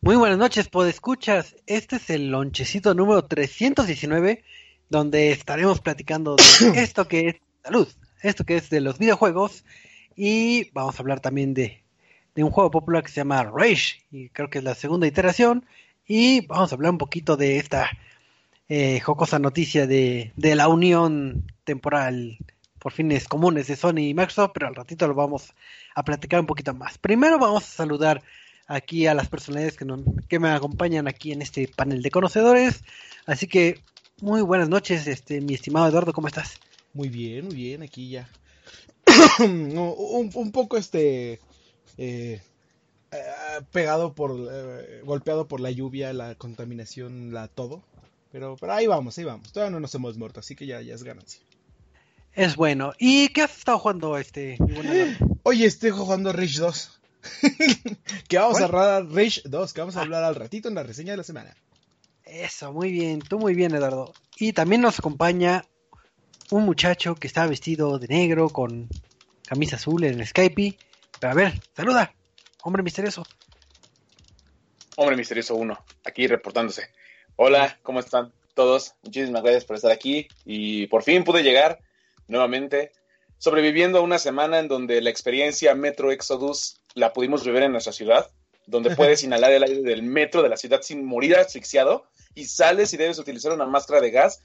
Muy buenas noches, escuchas. Este es el lonchecito número 319, donde estaremos platicando de esto que es salud, esto que es de los videojuegos, y vamos a hablar también de, un juego popular que se llama Rage, y creo que es la segunda iteración, y vamos a hablar un poquito de esta eh, jocosa noticia de, de la unión temporal por fines comunes de Sony y Microsoft, pero al ratito lo vamos a platicar un poquito más. Primero vamos a saludar aquí a las personalidades que, que me acompañan aquí en este panel de conocedores. Así que muy buenas noches, este, mi estimado Eduardo, ¿cómo estás? Muy bien, muy bien, aquí ya. un, poco este eh, eh, pegado por eh, golpeado por la lluvia, la contaminación, la todo. Pero, pero ahí vamos, ahí vamos. Todavía no nos hemos muerto, así que ya, ya es ganancia. Es bueno. ¿Y qué has estado jugando este? Oye, estoy jugando Rage 2. que vamos a hablar Rage 2, que vamos a ah. hablar al ratito en la reseña de la semana. Eso, muy bien, tú muy bien, Eduardo. Y también nos acompaña un muchacho que está vestido de negro con camisa azul en Skype. Pero a ver, saluda, hombre misterioso. Hombre misterioso 1, aquí reportándose. Hola, ¿cómo están todos? Muchísimas gracias por estar aquí y por fin pude llegar nuevamente, sobreviviendo a una semana en donde la experiencia Metro Exodus la pudimos vivir en nuestra ciudad, donde puedes inhalar el aire del metro de la ciudad sin morir asfixiado y sales y debes utilizar una máscara de gas.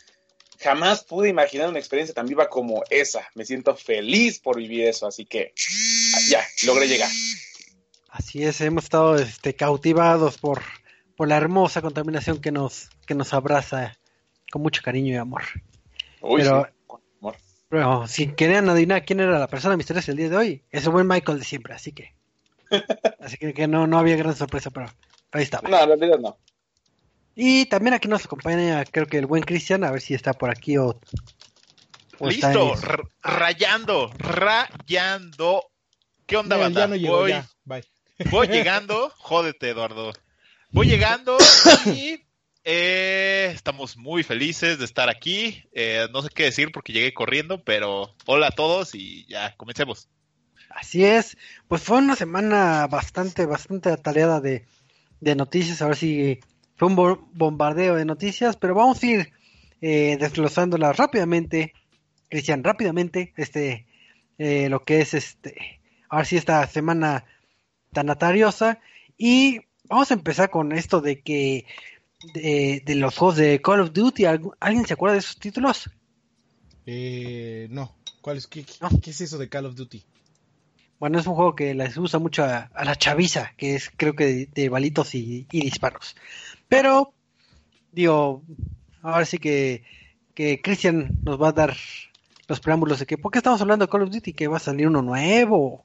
Jamás pude imaginar una experiencia tan viva como esa. Me siento feliz por vivir eso, así que ya, logré llegar. Así es, hemos estado este, cautivados por, por la hermosa contaminación que nos, que nos abraza con mucho cariño y amor. Pero pero si querían adivinar quién era la persona misteriosa el día de hoy, es el buen Michael de siempre, así que. Así que, no, no había gran sorpresa, pero ahí estaba. No, en realidad no. Y también aquí nos acompaña, creo que el buen Cristian, a ver si está por aquí o. Listo, rayando, rayando. ¿Qué onda, banda? voy, voy llegando, jódete, Eduardo. Voy llegando y eh, estamos muy felices de estar aquí. Eh, no sé qué decir porque llegué corriendo, pero hola a todos y ya, comencemos. Así es, pues fue una semana bastante, bastante atareada de, noticias. A ver si fue un bombardeo de noticias, pero vamos a ir eh, desglosándolas rápidamente, Cristian, rápidamente, este, eh, lo que es este, a ver si esta semana tan atariosa. Y vamos a empezar con esto de que de, los juegos de Call of Duty. ¿Alguien se acuerda de esos títulos? Eh, no. ¿Cuál es, qué, es eso de Call of Duty? Bueno, es un juego que les usa mucho a, la chaviza, que es creo que de, balitos y, disparos. Pero, digo, ahora sí que, que Christian nos va a dar los preámbulos de que, ¿por qué estamos hablando de Call of Duty? ¿Que va a salir uno nuevo?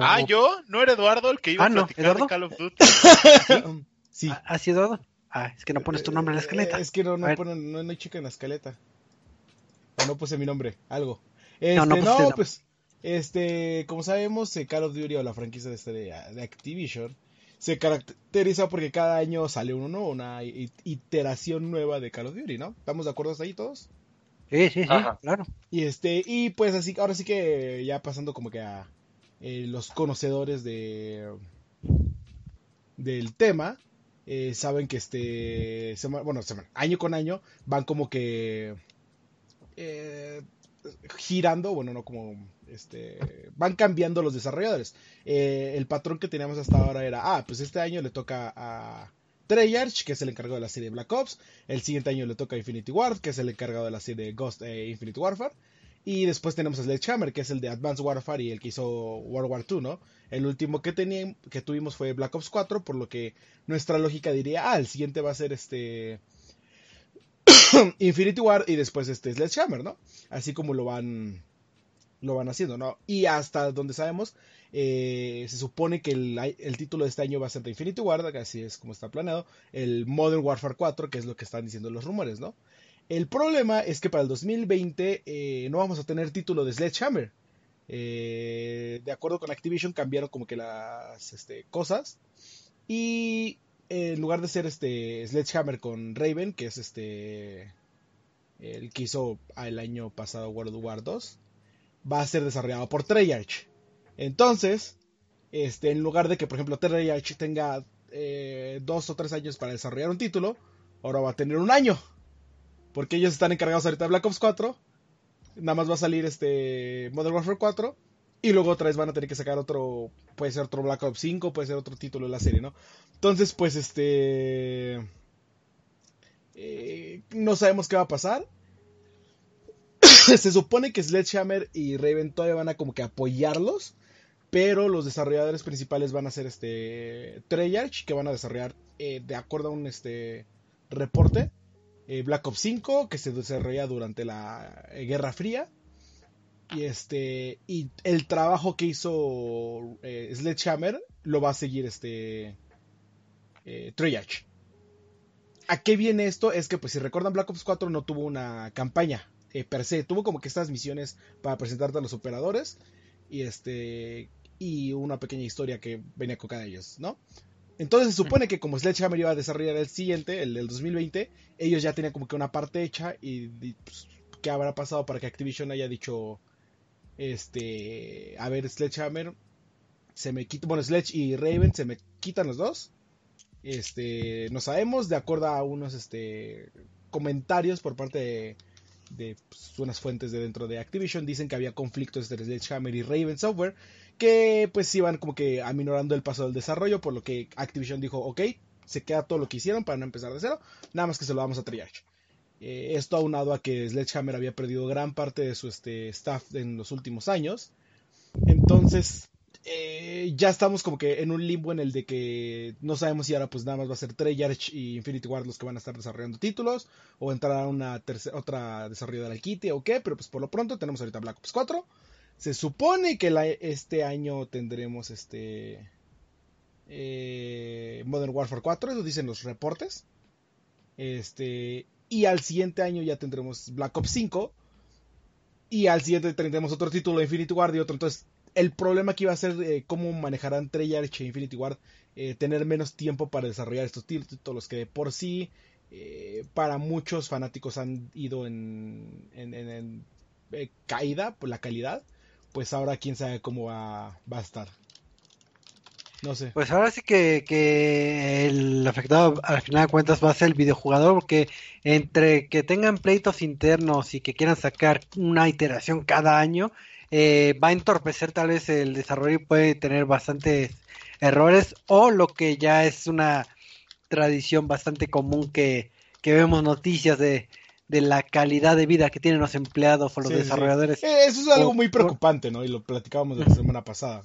ah, ¿yo? ¿No era Eduardo el que iba a ah, platicar de Call of Duty? ¿Sí? ¿Ah, sí, Eduardo? Ah, es que no pones tu nombre en la escaleta. Es que no, no, no, hay chica en la escaleta. no puse mi nombre, algo. Este, no, no, pues, este, como sabemos, eh, Call of Duty o la franquicia de, este, de, Activision se caracteriza porque cada año sale uno nuevo, una iteración nueva de Call of Duty, ¿no? ¿Estamos de acuerdo hasta ahí todos? Sí, sí, sí, claro. Y este, y pues así, ahora sí que ya pasando como que a eh, los conocedores de del tema, eh, saben que este, bueno, año con año van como que eh, girando, bueno, no como, este, van cambiando los desarrolladores. Eh, el patrón que teníamos hasta ahora era, ah, pues este año le toca a Treyarch, que es el encargado de la serie Black Ops. El siguiente año le toca a Infinity Ward, que es el encargado de la serie Ghost e Infinite Warfare. Y después tenemos a Sledgehammer, que es el de Advanced Warfare y el que hizo World War II, ¿no? El último que, que tuvimos fue Black Ops 4, por lo que nuestra lógica diría, ah, el siguiente va a ser este... Infinity War y después este Sledgehammer, ¿no? Así como lo van lo van haciendo, ¿no? Y hasta donde sabemos, eh, se supone que el, título de este año va a ser de Infinity War, así es como está planeado, el Modern Warfare 4, que es lo que están diciendo los rumores, ¿no? El problema es que para el 2020 eh, no vamos a tener título de Sledgehammer. Eh, de acuerdo con Activision cambiaron como que las este, cosas. Y en lugar de ser este Sledgehammer con Raven, que es este el que hizo el año pasado World War 2, va a ser desarrollado por Treyarch. Entonces, este, en lugar de que, por ejemplo, Treyarch tenga eh, dos o tres años para desarrollar un título, ahora va a tener un año. Porque ellos están encargados ahorita de Black Ops 4. Nada más va a salir este Modern Warfare 4. Y luego otra vez van a tener que sacar otro. Puede ser otro Black Ops 5, puede ser otro título de la serie, ¿no? Entonces, pues este. Eh, no sabemos qué va a pasar. Se supone que Sledgehammer y Raven todavía van a como que apoyarlos. Pero los desarrolladores principales van a ser este. Treyarch, que van a desarrollar eh, de acuerdo a un este reporte. Eh, Black Ops 5, que se desarrolla durante la Guerra Fría. Y este. Y el trabajo que hizo Sledgehammer lo va a seguir este. Treyarch. ¿A qué viene esto? Es que, pues, si recuerdan, Black Ops 4 no tuvo una campaña eh, per se. Tuvo como que estas misiones para presentarte a los operadores y este y una pequeña historia que venía con cada ellos, ¿no? Entonces se supone que como Sledgehammer iba a desarrollar el siguiente, el del 2020, ellos ya tenían como que una parte hecha y, pues, ¿qué habrá pasado para que Activision haya dicho, este, a ver, Sledgehammer, se me quita, bueno, Sledge y Raven se me quitan los dos este, no sabemos, de acuerdo a unos este, comentarios por parte de, pues, unas fuentes de dentro de Activision, dicen que había conflictos entre Sledgehammer y Raven Software, que pues iban como que aminorando el paso del desarrollo, por lo que Activision dijo, ok, se queda todo lo que hicieron para no empezar de cero, nada más que se lo vamos a Triage. Eh, esto aunado a que Sledgehammer había perdido gran parte de su este, staff en los últimos años. Entonces, eh, ya estamos como que en un limbo en el de que no sabemos si ahora pues nada más va a ser Treyarch y Infinity Ward los que van a estar desarrollando títulos o entrar a una otra desarrolladora del kit o qué, pero pues por lo pronto tenemos ahorita Black Ops 4. Se supone que este año tendremos este eh, Modern Warfare 4, eso dicen los reportes. Este, y al siguiente año ya tendremos Black Ops 5. Y al siguiente tendremos otro título de Infinity Ward y otro. Entonces el problema que iba a ser eh, cómo manejarán Treyarch e Infinity Ward eh, tener menos tiempo para desarrollar estos títulos que de por sí eh, para muchos fanáticos han ido en, caída por la calidad pues ahora quién sabe cómo va, va, a estar. No sé. Pues ahora sí que, que el afectado al final de cuentas va a ser el videojugador porque entre que tengan pleitos internos y que quieran sacar una iteración cada año eh, va a entorpecer tal vez el desarrollo y puede tener bastantes errores o lo que ya es una tradición bastante común que, vemos noticias de, la calidad de vida que tienen los empleados o los desarrolladores. Eh, eso es algo muy preocupante, ¿no? Y lo platicábamos la semana pasada.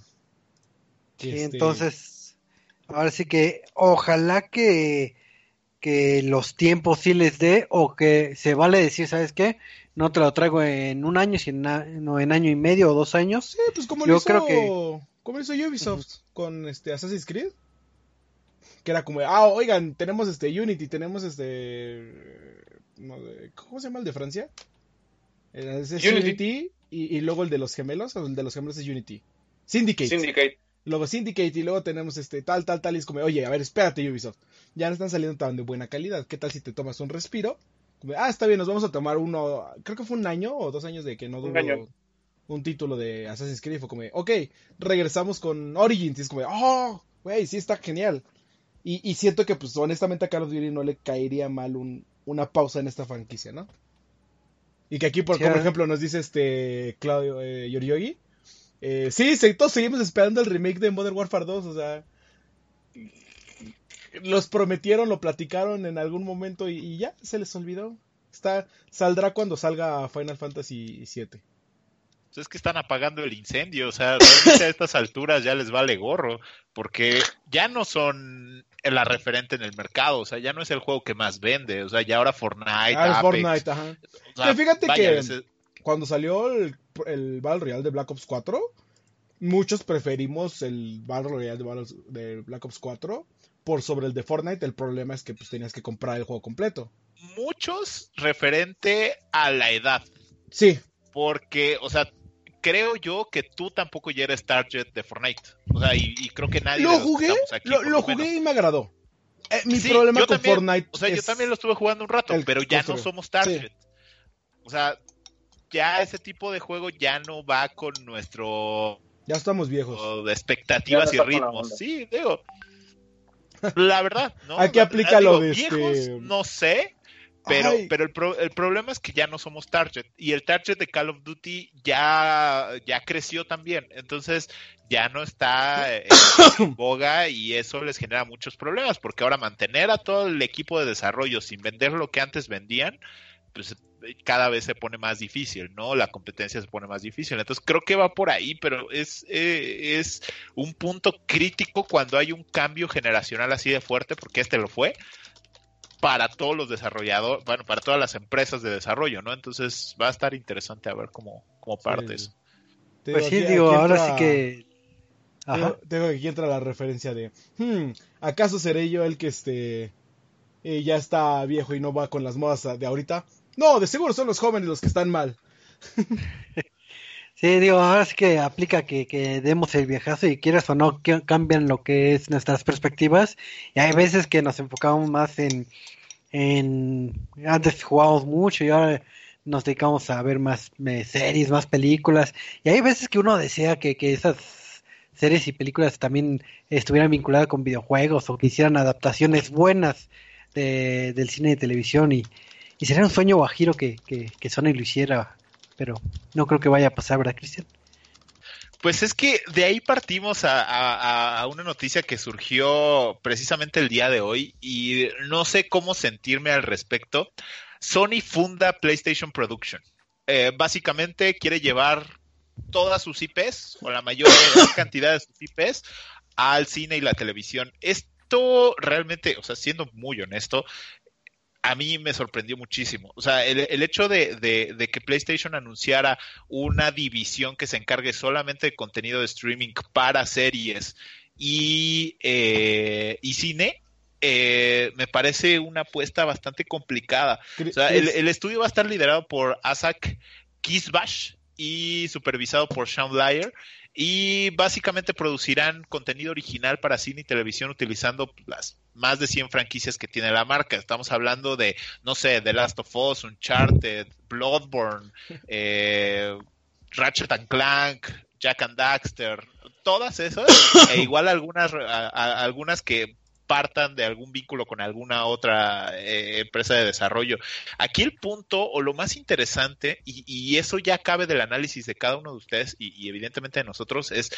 Sí, este, entonces, ahora sí que ojalá que, que los tiempos sí les dé o que se vale decir, ¿sabes qué? No te lo traigo en un año, sino en año y medio o dos años. Sí, pues como lo hizo, creo que... como hizo Ubisoft con este Assassin's Creed. Que era como, ah, oigan, tenemos este Unity, tenemos este... ¿Cómo se llama el de Francia? Es, Unity, y, luego el de los gemelos, el de los gemelos es Unity. Syndicate. Syndicate. Luego Syndicate y luego tenemos este tal, tal, tal. Y es como, oye, a ver, espérate Ubisoft. Ya no están saliendo tan de buena calidad. ¿Qué tal si te tomas un respiro? Ah, está bien, nos vamos a tomar uno, creo que fue un año o dos años de que no duró un, título de Assassin's Creed. Fue como, ok, regresamos con Origins. Y es como, oh, güey, sí está genial. Y, siento que, pues, honestamente a Carlos Duty no le caería mal un, una pausa en esta franquicia, ¿no? Y que aquí, por, como ejemplo, nos dice este Claudio eh, Yoriogi. Eh, sí, todos seguimos esperando el remake de Modern Warfare 2, o sea los prometieron, lo platicaron en algún momento y, ya se les olvidó. Está, saldrá cuando salga Final Fantasy VII. Pues es que están apagando el incendio, o sea, a estas alturas ya les vale gorro, porque ya no son la referente en el mercado, o sea, ya no es el juego que más vende, o sea, ya ahora Fortnite. Ah, Fortnite, ajá. fíjate que cuando salió el, el Battle Royale de Black Ops 4, muchos preferimos el Battle Royale de, de Black Ops 4 por sobre el de Fortnite, el problema es que pues tenías que comprar el juego completo. Muchos referente a la edad. Sí. Porque, o sea, creo yo que tú tampoco ya eres target de Fortnite. O sea, y, creo que nadie... Lo jugué, lo, jugué y me agradó. Eh, mi problema con Fortnite. O sea, yo también lo estuve jugando un rato, pero ya no somos target. O sea, ya ese tipo de juego ya no va con nuestro. Ya estamos viejos. De expectativas y ritmos. Sí, digo. La verdad, ¿no? Aquí aplica lo de este... No sé, pero, pero el, el, problema es que ya no somos target y el target de Call of Duty ya, ya creció también. Entonces ya no está en boga y eso les genera muchos problemas porque ahora mantener a todo el equipo de desarrollo sin vender lo que antes vendían, pues cada vez se pone más difícil, ¿no? La competencia se pone más difícil. Entonces creo que va por ahí, pero es, eh, es un punto crítico cuando hay un cambio generacional así de fuerte, porque este lo fue, para todos los desarrolladores, bueno, para todas las empresas de desarrollo, ¿no? Entonces va a estar interesante a ver cómo, cómo partes. Pues sí, digo, ahora sí que... Ajá. Tengo, que aquí entra la referencia de, hmm, ¿acaso seré yo el que este eh, ya está viejo y no va con las modas de ahorita? No, de seguro son los jóvenes los que están mal. Sí, digo, ahora sí que aplica que, que demos el viajazo y quieras o no, que cambian lo que es nuestras perspectivas. Y hay veces que nos enfocamos más en, en antes jugábamos mucho y ahora nos dedicamos a ver más series, más películas. Y hay veces que uno desea que, que esas series y películas también estuvieran vinculadas con videojuegos o que hicieran adaptaciones buenas de, del cine y televisión. Y, y sería un sueño guajiro que, que, que Sony lo hiciera pero no creo que vaya a pasar, ¿verdad, Cristian? Pues es que de ahí partimos a, una noticia que surgió precisamente el día de hoy y no sé cómo sentirme al respecto. Sony funda PlayStation Production. Eh, básicamente quiere llevar todas sus IPs o la mayor cantidad de sus IPs al cine y la televisión. Esto realmente, o sea, siendo muy honesto, a mí me sorprendió muchísimo. O sea, el, hecho de, que PlayStation anunciara una división que se encargue solamente de contenido de streaming para series y, eh, y cine, eh, me parece una apuesta bastante complicada. O sea, el, estudio va a estar liderado por Asak Kisbash y supervisado por Sean Lyer y básicamente producirán contenido original para cine y televisión utilizando las más de 100 franquicias que tiene la marca. Estamos hablando de, no sé, The Last of Us, Uncharted, Bloodborne, eh, Ratchet and Clank, Jack and Daxter, todas esas, e igual algunas, algunas que partan de algún vínculo con alguna otra eh, empresa de desarrollo. Aquí el punto o lo más interesante, y, eso ya cabe del análisis de cada uno de ustedes y, evidentemente de nosotros, es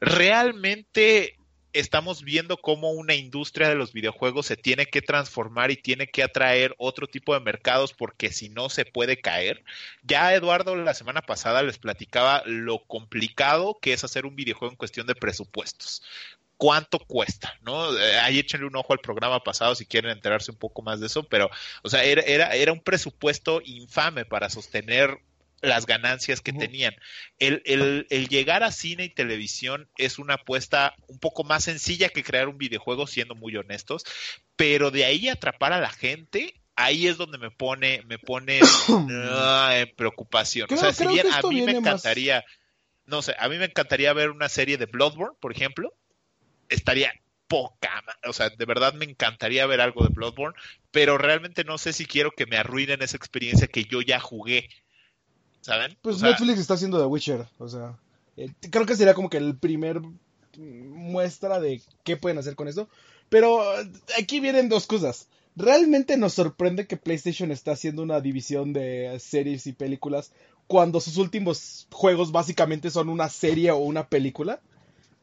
realmente estamos viendo cómo una industria de los videojuegos se tiene que transformar y tiene que atraer otro tipo de mercados porque si no se puede caer. Ya Eduardo la semana pasada les platicaba lo complicado que es hacer un videojuego en cuestión de presupuestos cuánto cuesta, ¿no? Eh, ahí échenle un ojo al programa pasado si quieren enterarse un poco más de eso, pero, o sea, era, era, era un presupuesto infame para sostener las ganancias que tenían. El, el, el, llegar a cine y televisión es una apuesta un poco más sencilla que crear un videojuego, siendo muy honestos, pero de ahí atrapar a la gente, ahí es donde me pone, me pone ah, en preocupación. o sea, si bien a mí me encantaría, no sé, a mí me encantaría ver una serie de Bloodborne, por ejemplo, estaría poca, o sea, de verdad me encantaría ver algo de Bloodborne, pero realmente no sé si quiero que me arruinen esa experiencia que yo ya jugué. ¿Saben? Pues Netflix está haciendo The Witcher, o sea, eh, creo que sería como que el primer muestra de qué pueden hacer con esto, pero eh, aquí vienen dos cosas. Realmente nos sorprende que PlayStation está haciendo una división de series y películas cuando sus últimos juegos básicamente son una serie o una película.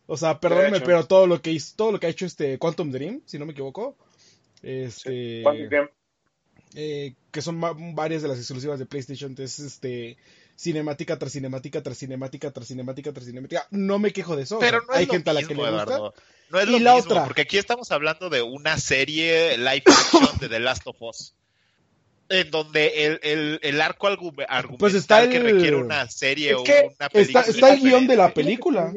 O sea, perdóname, pero todo lo que hizo, todo lo que ha hecho este Quantum Dream, si no me equivoco, este, eh, que son varias de las exclusivas de PlayStation, es este cinemática tras cinemática tras cinemática tras cinemática tras cinemática. No me quejo de eso. Pero no hay gente a la que le gusta. No es lo la mismo, otra. porque aquí estamos hablando de una serie live action de The Last of Us en donde el, el, el arco argumental pues está el, que requiere una serie o una película. Está, está el guion de la película.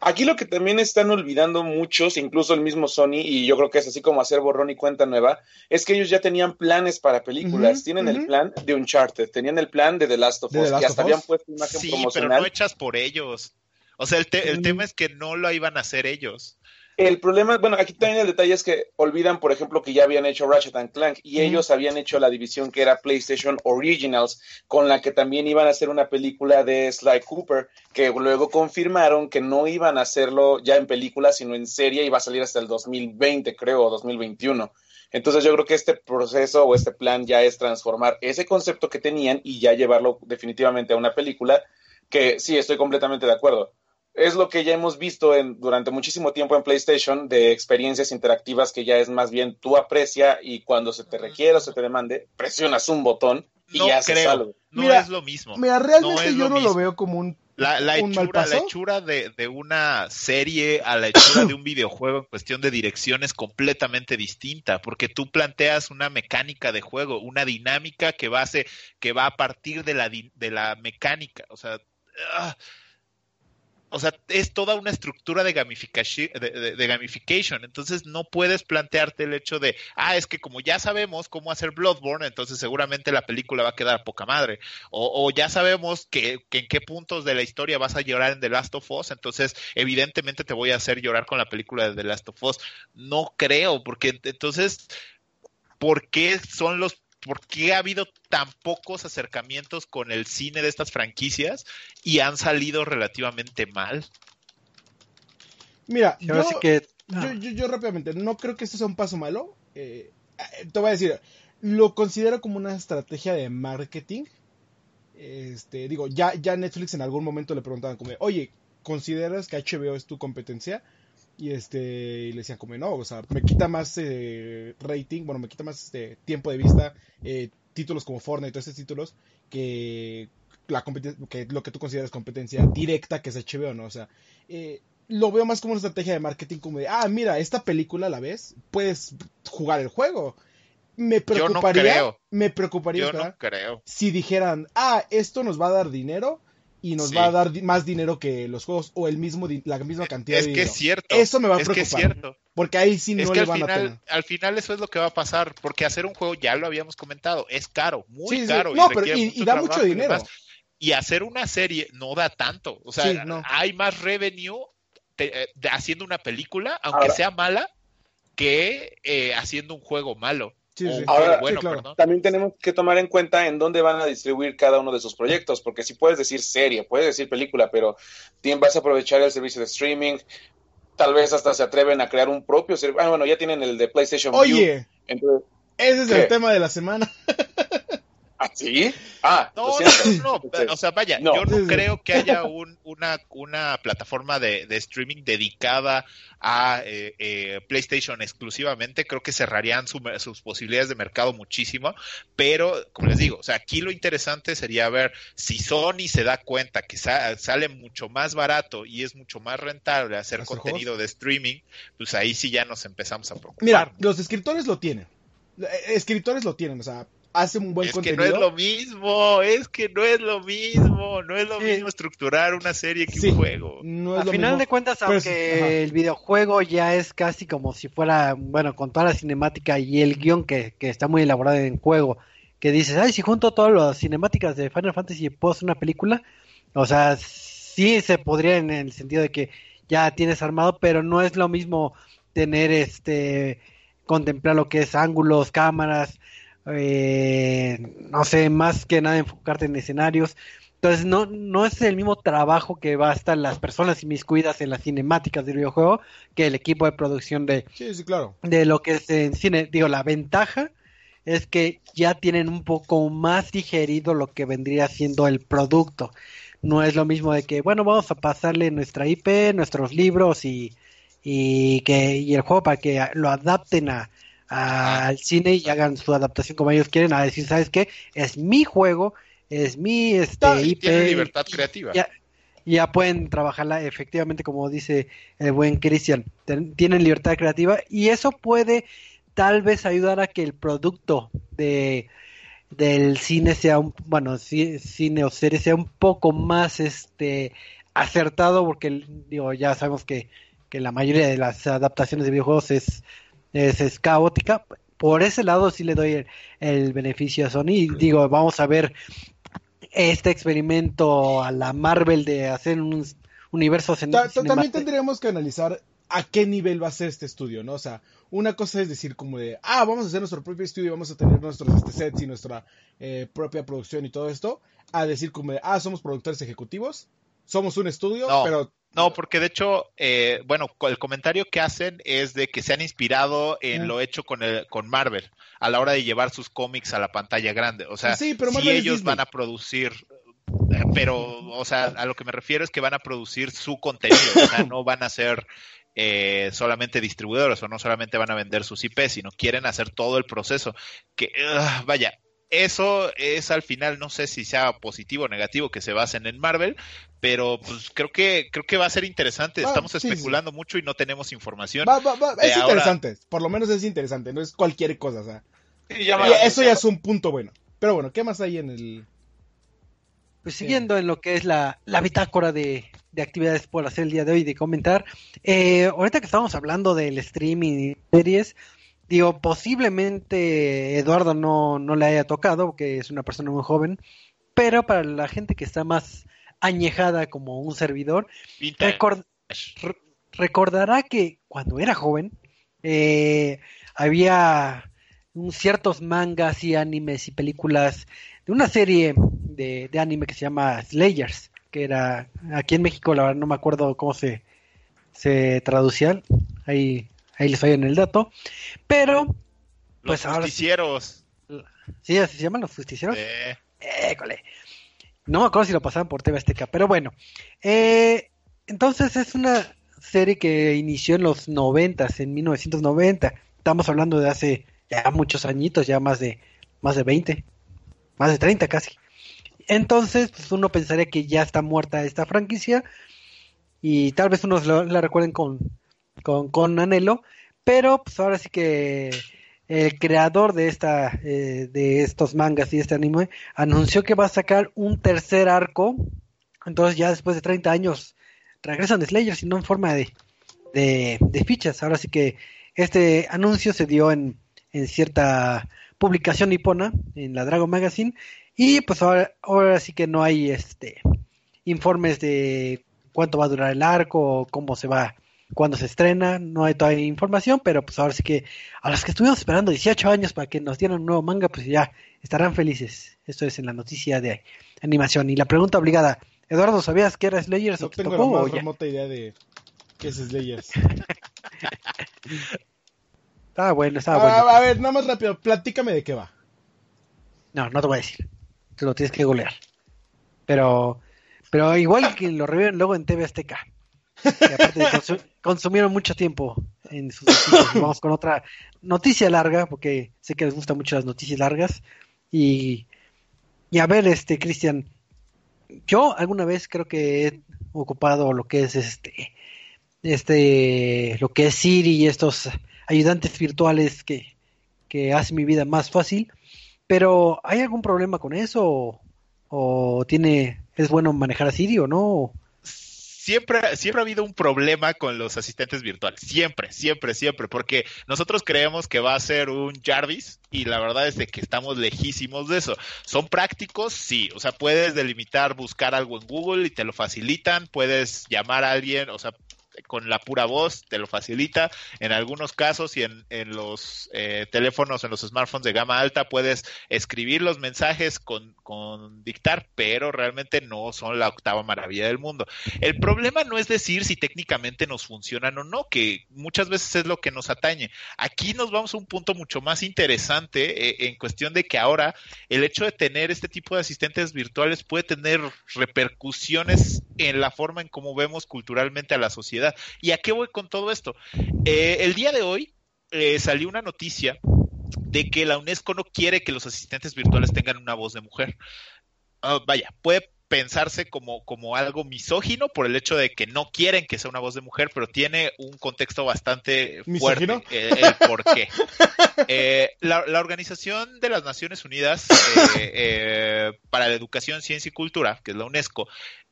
Aquí lo que también están olvidando muchos, incluso el mismo Sony, y yo creo que es así como hacer borrón y cuenta nueva, es que ellos ya tenían planes para películas. Tienen el plan de Uncharted, tenían el plan de The Last of Us, y hasta habían puesto imagen sí, promocional. pero no hechas por ellos. O sea, el, el tema es que no lo iban a hacer ellos. El problema, bueno, aquí también el detalle es que olvidan, por ejemplo, que ya habían hecho Ratchet and Clank y ellos habían hecho la división que era PlayStation Originals, con la que también iban a hacer una película de Sly Cooper, que luego confirmaron que no iban a hacerlo ya en película, sino en serie, y va a salir hasta el 2020, creo, o 2021. Entonces yo creo que este proceso o este plan ya es transformar ese concepto que tenían y ya llevarlo definitivamente a una película, que sí, estoy completamente de acuerdo es lo que ya hemos visto en, durante muchísimo tiempo en PlayStation de experiencias interactivas que ya es más bien tú aprecia y cuando se te requiere o se te demande, presionas un botón y no haces creo. algo. No es lo mismo. Mira, realmente yo no lo veo como un la, la, hechura, la hechura de, de, una serie a la hechura de un videojuego en cuestión de dirección es completamente distinta, porque tú planteas una mecánica de juego, una dinámica que va a, ser, que va a partir de la, de la mecánica. O sea, uh, o sea, es toda una estructura de gamification. Entonces no puedes plantearte el hecho de, ah, es que como ya sabemos cómo hacer Bloodborne, entonces seguramente la película va a quedar poca madre. O, ya sabemos que, que, en qué puntos de la historia vas a llorar en The Last of Us, entonces evidentemente te voy a hacer llorar con la película de The Last of Us. No creo, porque entonces, ¿por qué son los por qué ha habido tan pocos acercamientos con el cine de estas franquicias y han salido relativamente mal. Mira, yo, que... yo, rápidamente, no creo que esto sea un paso malo. Eh, eh, te voy a decir, lo considero como una estrategia de marketing. Este, digo, ya, ya Netflix en algún momento le preguntaban como, oye, ¿consideras que HBO es tu competencia? Y este, y le decían como, no, o sea, me quita más eh, rating, bueno, me quita más este, tiempo de vista, eh, títulos como Fortnite y todos esos títulos, que, la que lo que tú consideras competencia directa, que es HBO, ¿no? O sea, eh, lo veo más como una estrategia de marketing, como de, ah, mira, esta película la ves, puedes jugar el juego. Me preocuparía, me preocuparía, si dijeran, ah, esto nos va a dar dinero, y nos va a dar más dinero que los juegos o el mismo la misma cantidad es de dinero. Es que es cierto. Eso me va a preocupar. Es que es cierto. Porque ahí sí no es que le al van final, a Al final eso es lo que va a pasar, porque hacer un juego, ya lo habíamos comentado, es caro, muy sí, caro. Sí. No, y, pero, y, da mucho dinero. Y, hacer una serie no da tanto. O sea, hay más revenue eh, haciendo una película, aunque sea mala, que eh, haciendo un juego malo. Ahora, también tenemos que tomar en cuenta en dónde van a distribuir cada uno de sus proyectos, porque si puedes decir serie, puedes decir película, pero vas a aprovechar el servicio de streaming, tal vez hasta se atreven a crear un propio servicio. Ah, bueno, ya tienen el de PlayStation Oye, ese es el tema de la semana. ¿Ah, sí? Ah, no, no, no, o sea, vaya, yo no creo que haya un, una, una plataforma de, de streaming dedicada a eh, eh, PlayStation exclusivamente, creo que cerrarían sus posibilidades de mercado muchísimo, pero como les digo, o sea, aquí lo interesante sería ver si Sony se da cuenta que sale mucho más barato y es mucho más rentable hacer contenido de streaming, pues ahí sí ya nos empezamos a preocupar. Mira, los escritores lo tienen. Eh, escritores lo tienen, o sea, hace un buen contenido. Es que no es lo mismo, es que no es lo mismo, no es lo mismo estructurar una serie que un juego. A final de cuentas, aunque el videojuego ya es casi como si fuera, bueno, con toda la cinemática y el guion que, que está muy elaborado en juego, que dices, ay, si junto todas las cinemáticas de Final Fantasy y puedo hacer una película, o sea, sí se podría en el sentido de que ya tienes armado, pero no es lo mismo tener este contemplar lo que es ángulos, cámaras, eh, no sé, más que nada enfocarte en escenarios. Entonces no, no es el mismo trabajo que va a estar las personas inmiscuidas en las cinemáticas del videojuego que el equipo de producción de, claro. de lo que es en cine. Digo, la ventaja es que ya tienen un poco más digerido lo que vendría siendo el producto. No es lo mismo de que, bueno, vamos a pasarle nuestra IP, nuestros libros y, y que y el juego para que lo adapten a, al cine y hagan su adaptación como ellos quieren, a decir, ¿sabes qué? Es mi juego, es mi este, IP. libertad creativa. Ya, ya pueden trabajarla efectivamente, como dice el buen Cristian. Tienen libertad creativa y eso puede tal vez ayudar a que el producto de del cine sea un bueno cine o serie sea un poco más este acertado porque digo ya sabemos que, que la mayoría de las adaptaciones de videojuegos es es, caótica. Por ese lado sí le doy el, beneficio a Sony. Digo, vamos a ver este experimento a la Marvel de hacer un universo También tendríamos que analizar a qué nivel va a ser este estudio, ¿no? O sea, una cosa es decir como de, ah, vamos a hacer nuestro propio estudio, vamos a tener nuestros este, sets y nuestra eh, propia producción y todo esto, a decir como de, ah, somos productores ejecutivos, somos un estudio, pero... No, porque de hecho, eh, bueno, el comentario que hacen es de que se han inspirado en lo hecho con, el, con Marvel a la hora de llevar sus cómics a la pantalla grande. O sea, si ellos van a producir eh, pero, o sea, a lo que me refiero es que van a producir su contenido, o sea, no van a ser eh, solamente distribuidores o no solamente van a vender sus IP, sino quieren hacer todo el proceso. Que, vaya, eso es al final, no sé si sea positivo o negativo que se basen en Marvel, pero pues creo que creo que va a ser interesante. Ah, Estamos especulando mucho y no tenemos información. es interesante, por lo menos es interesante, no es cualquier cosa. O sea. eso ya es un punto bueno. Pero bueno, ¿qué más hay en el, pues siguiendo en lo que es la, bitácora de, actividades por hacer el día de hoy, de comentar, eh, ahorita que estamos hablando del streaming y series, digo, posiblemente Eduardo no, no le haya tocado, porque es una persona muy joven, pero para la gente que está más añejada como un servidor, recordará que cuando era joven eh, había ciertos mangas y animes y películas de una serie de, anime que se llama Slayers, que era aquí en México, la verdad no me acuerdo cómo se, se traducía, ahí, ahí les en el dato, pero pues los justicieros. Sí, así se llaman los justicieros. École. No me acuerdo si lo pasaban por TV Azteca, pero bueno. Eh, entonces es una serie que inició en los noventas, en 1990. Estamos hablando de hace ya muchos añitos, ya más de más de 20 más de 30 casi. Entonces, pues uno pensaría que ya está muerta esta franquicia y tal vez unos la recuerden con, con, anhelo, pero pues ahora sí que el creador de esta eh, de estos mangas y este anime anunció que va a sacar un tercer arco. Entonces ya después de 30 años regresan de Slayer, sino en forma de, de, de fichas. Ahora sí que este anuncio se dio en, en cierta publicación nipona en la Dragon Magazine y pues ahora, ahora sí que no hay este informes de cuánto va a durar el arco o cómo se va cuando se estrena, no hay todavía información, pero pues ahora sí que a los que estuvimos esperando 18 años para que nos dieran un nuevo manga, pues ya estarán felices. Esto es en la noticia de animación. Y la pregunta obligada, Eduardo, ¿sabías que era Slayers no tengo la más remota idea de qué es Slayers. Estaba bueno, estaba bueno. A ver, nada más rápido, platícame de qué va. No, no te voy a decir. Te lo tienes que golear. Pero, pero igual que lo reviven luego en TV Azteca. Aparte consumieron mucho tiempo en sus Vamos con otra noticia larga, porque sé que les gustan mucho las noticias largas. Y, y a ver, este, Cristian, yo alguna vez creo que he ocupado lo que es este, este, lo que es Siri y estos ayudantes virtuales que, que hacen mi vida más fácil. Pero, ¿hay algún problema con eso? ¿O, tiene, es bueno manejar a Siri o no? Siempre, siempre ha habido un problema con los asistentes virtuales. Siempre, siempre, siempre. Porque nosotros creemos que va a ser un Jarvis y la verdad es de que estamos lejísimos de eso. ¿Son prácticos? Sí. O sea, puedes delimitar, buscar algo en Google y te lo facilitan. Puedes llamar a alguien, o sea, con la pura voz, te lo facilita. En algunos casos y en, en los eh, teléfonos, en los smartphones de gama alta, puedes escribir los mensajes con, con dictar, pero realmente no son la octava maravilla del mundo. El problema no es decir si técnicamente nos funcionan o no, que muchas veces es lo que nos atañe. Aquí nos vamos a un punto mucho más interesante eh, en cuestión de que ahora el hecho de tener este tipo de asistentes virtuales puede tener repercusiones en la forma en cómo vemos culturalmente a la sociedad ¿Y a qué voy con todo esto? Eh, el día de hoy eh, salió una noticia de que la UNESCO no quiere que los asistentes virtuales tengan una voz de mujer. Ah, vaya, puede pensarse como, como algo misógino por el hecho de que no quieren que sea una voz de mujer, pero tiene un contexto bastante fuerte eh, el por qué. la, Organización de las Naciones Unidas para la Educación, Ciencia y Cultura, que es la UNESCO,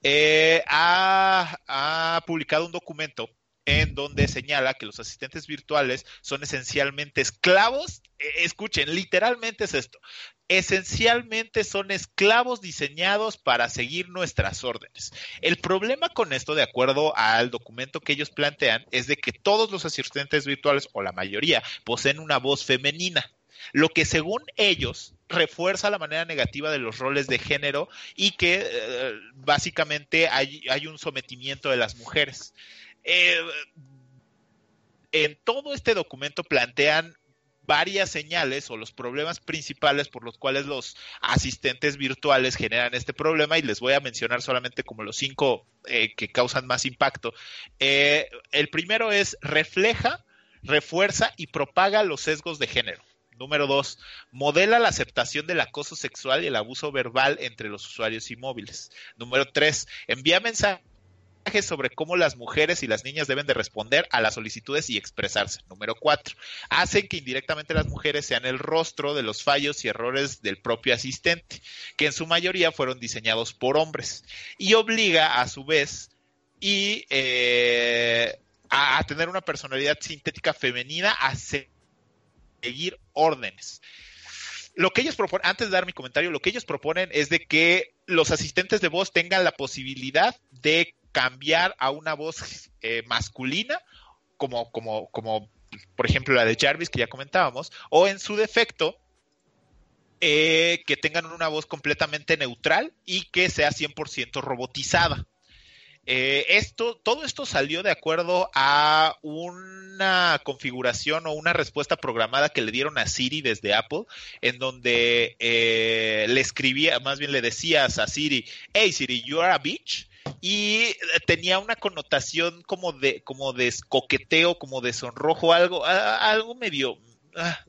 eh, ha, publicado un documento en donde señala que los asistentes virtuales son esencialmente esclavos. Eh, escuchen, literalmente es esto. Esencialmente son esclavos diseñados para seguir nuestras órdenes. El problema con esto, de acuerdo al documento que ellos plantean, es de que todos los asistentes virtuales, o la mayoría, poseen una voz femenina, lo que según ellos refuerza la manera negativa de los roles de género y que eh, básicamente hay, un sometimiento de las mujeres. Eh, en todo este documento plantean varias señales o los problemas principales por los cuales los asistentes virtuales generan este problema y les voy a mencionar solamente como los cinco eh, que causan más impacto. Eh, el primero es refleja, refuerza y propaga los sesgos de género. Número dos, modela la aceptación del acoso sexual y el abuso verbal entre los usuarios y móviles. Número tres, envía mensajes sobre cómo las mujeres y las niñas deben de responder a las solicitudes y expresarse. Número cuatro, hacen que indirectamente las mujeres sean el rostro de los fallos y errores del propio asistente, que en su mayoría fueron diseñados por hombres, y obliga a su vez y eh, a, a tener una personalidad sintética femenina a seguir órdenes lo que ellos proponen, antes de dar mi comentario, lo que ellos proponen es de que los asistentes de voz tengan la posibilidad de cambiar a una voz eh, masculina, como, como, como por ejemplo la de Jarvis que ya comentábamos, o en su defecto, eh, que tengan una voz completamente neutral y que sea 100% robotizada. Eh, esto, todo esto salió de acuerdo a una configuración o una respuesta programada que le dieron a Siri desde Apple, en donde le escribía, más bien le decías a Siri, hey Siri, you are a bitch, y tenía una connotación como de como de coqueteo, como de sonrojo, algo algo medio ah,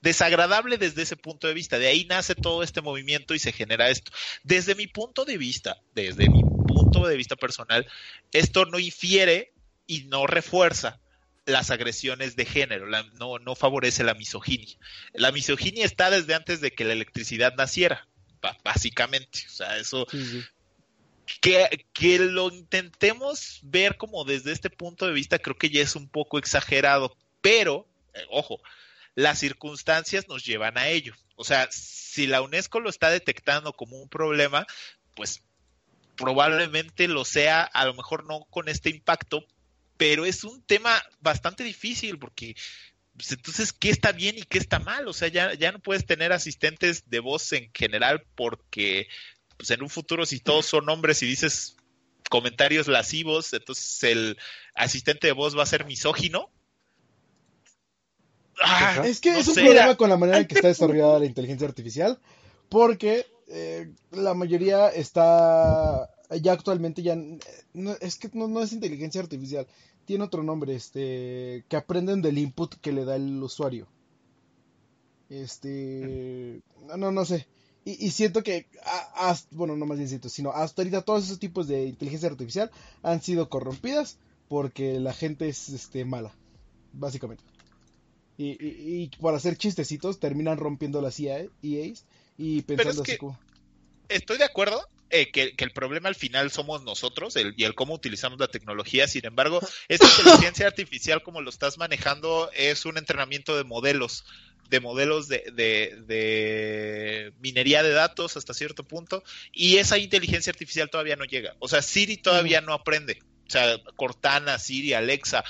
desagradable desde ese punto de vista. De ahí nace todo este movimiento y se genera esto. Desde mi punto de vista, desde mi punto de vista personal, esto no infiere y no refuerza las agresiones de género, no, no favorece la misoginia. La misoginia está desde antes de que la electricidad naciera, básicamente. O sea, eso que, que lo intentemos ver como desde este punto de vista, creo que ya es un poco exagerado, pero, eh, ojo, las circunstancias nos llevan a ello. O sea, si la UNESCO lo está detectando como un problema, pues probablemente lo sea, a lo mejor no con este impacto, pero es un tema bastante difícil porque pues, entonces, ¿qué está bien y qué está mal? O sea, ya, ya no puedes tener asistentes de voz en general porque pues en un futuro si todos son hombres y dices comentarios lascivos, entonces el asistente de voz va a ser misógino. Ah, es que es un problema con la manera en que está desarrollada la inteligencia artificial, porque eh, la mayoría está ya actualmente ya es que no, es inteligencia artificial, tiene otro nombre, este que aprenden del input que le da el usuario. Este, no, no sé. Y, siento que, bueno, no más bien siento, sino hasta ahorita todos esos tipos de inteligencia artificial han sido corrompidas porque la gente es este, mala, básicamente. Y, y, por hacer chistecitos terminan rompiendo las EAs y pensando así como... Estoy de acuerdo eh, que, el problema al final somos nosotros y el cómo utilizamos la tecnología. Sin embargo, esta inteligencia artificial, como lo estás manejando, es un entrenamiento de modelos de modelos de, de, minería de datos hasta cierto punto y esa inteligencia artificial todavía no llega. O sea, Siri todavía no aprende. O sea, Cortana, Siri, Alexa,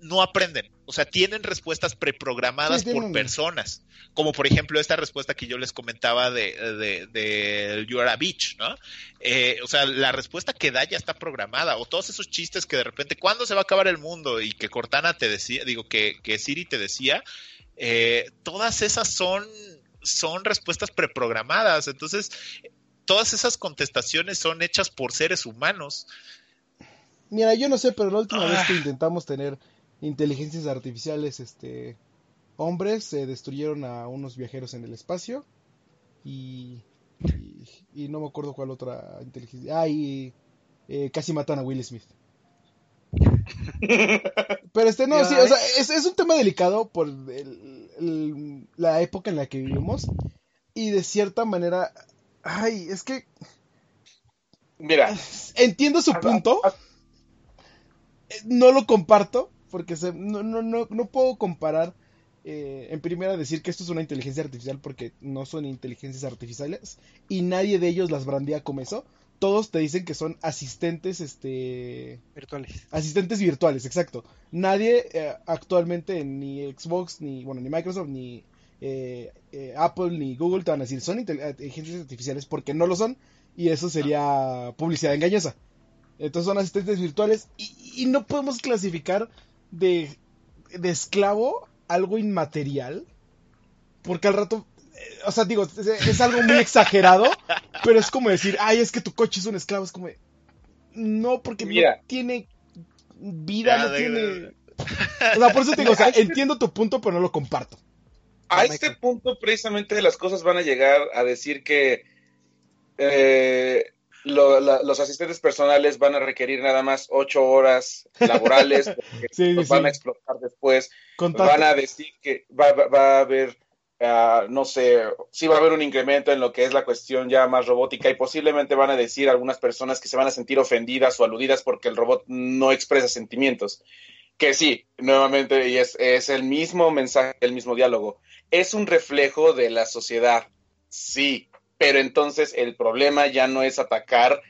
no aprenden. O sea, tienen respuestas preprogramadas por personas. Como por ejemplo esta respuesta que yo les comentaba de, de, de You Are a Beach, ¿no? Eh, o sea, la respuesta que da ya está programada. O todos esos chistes que de repente, ¿cuándo se va a acabar el mundo? Y que Cortana te decía, digo, que, que Siri te decía, eh, todas esas son, son respuestas preprogramadas. Entonces, todas esas contestaciones son hechas por seres humanos. Mira, yo no sé, pero la última vez que ah. intentamos tener inteligencias artificiales, este, hombres, se destruyeron a unos viajeros en el espacio y, y, no me acuerdo cuál otra inteligencia. Ah, y eh, casi matan a Will Smith. Pero este no, sí, o sea, es, un tema delicado por la época en la que vivimos. Y de cierta manera, ay, es que... Mira. Entiendo su punto. No lo comparto, porque no, no, no, no puedo comparar eh, en primera decir que esto es una inteligencia artificial porque no son inteligencias artificiales y nadie de ellos las brandea como eso. Todos te dicen que son asistentes, este... Virtuales. Asistentes virtuales, exacto. Nadie eh, actualmente, ni Xbox, ni, bueno, ni Microsoft, ni eh, Apple, ni Google te van a decir son inteligencias artificiales porque no lo son y eso sería publicidad engañosa. Entonces son asistentes virtuales y, no podemos clasificar de, de esclavo algo inmaterial. Porque al rato, eh, o sea, digo, es, algo muy exagerado, pero es como decir, ay, es que tu coche es un esclavo, es como, no, porque no tiene vida, no tiene... O sea, por eso te digo, o sea, entiendo tu punto, pero no lo comparto. A este punto, precisamente, las cosas van a llegar a decir que eh, los asistentes personales van a requerir nada más ocho horas laborales, porque los van a explotar después. Van a decir que va, a haber, ah, no sé, sí va a haber un incremento en lo que es la cuestión ya más robótica y posiblemente van a decir algunas personas que se van a sentir ofendidas o aludidas porque el robot no expresa sentimientos. Que sí, nuevamente, y es, es el mismo mensaje, el mismo diálogo. Es un reflejo de la sociedad, sí, pero entonces el problema ya no es atacar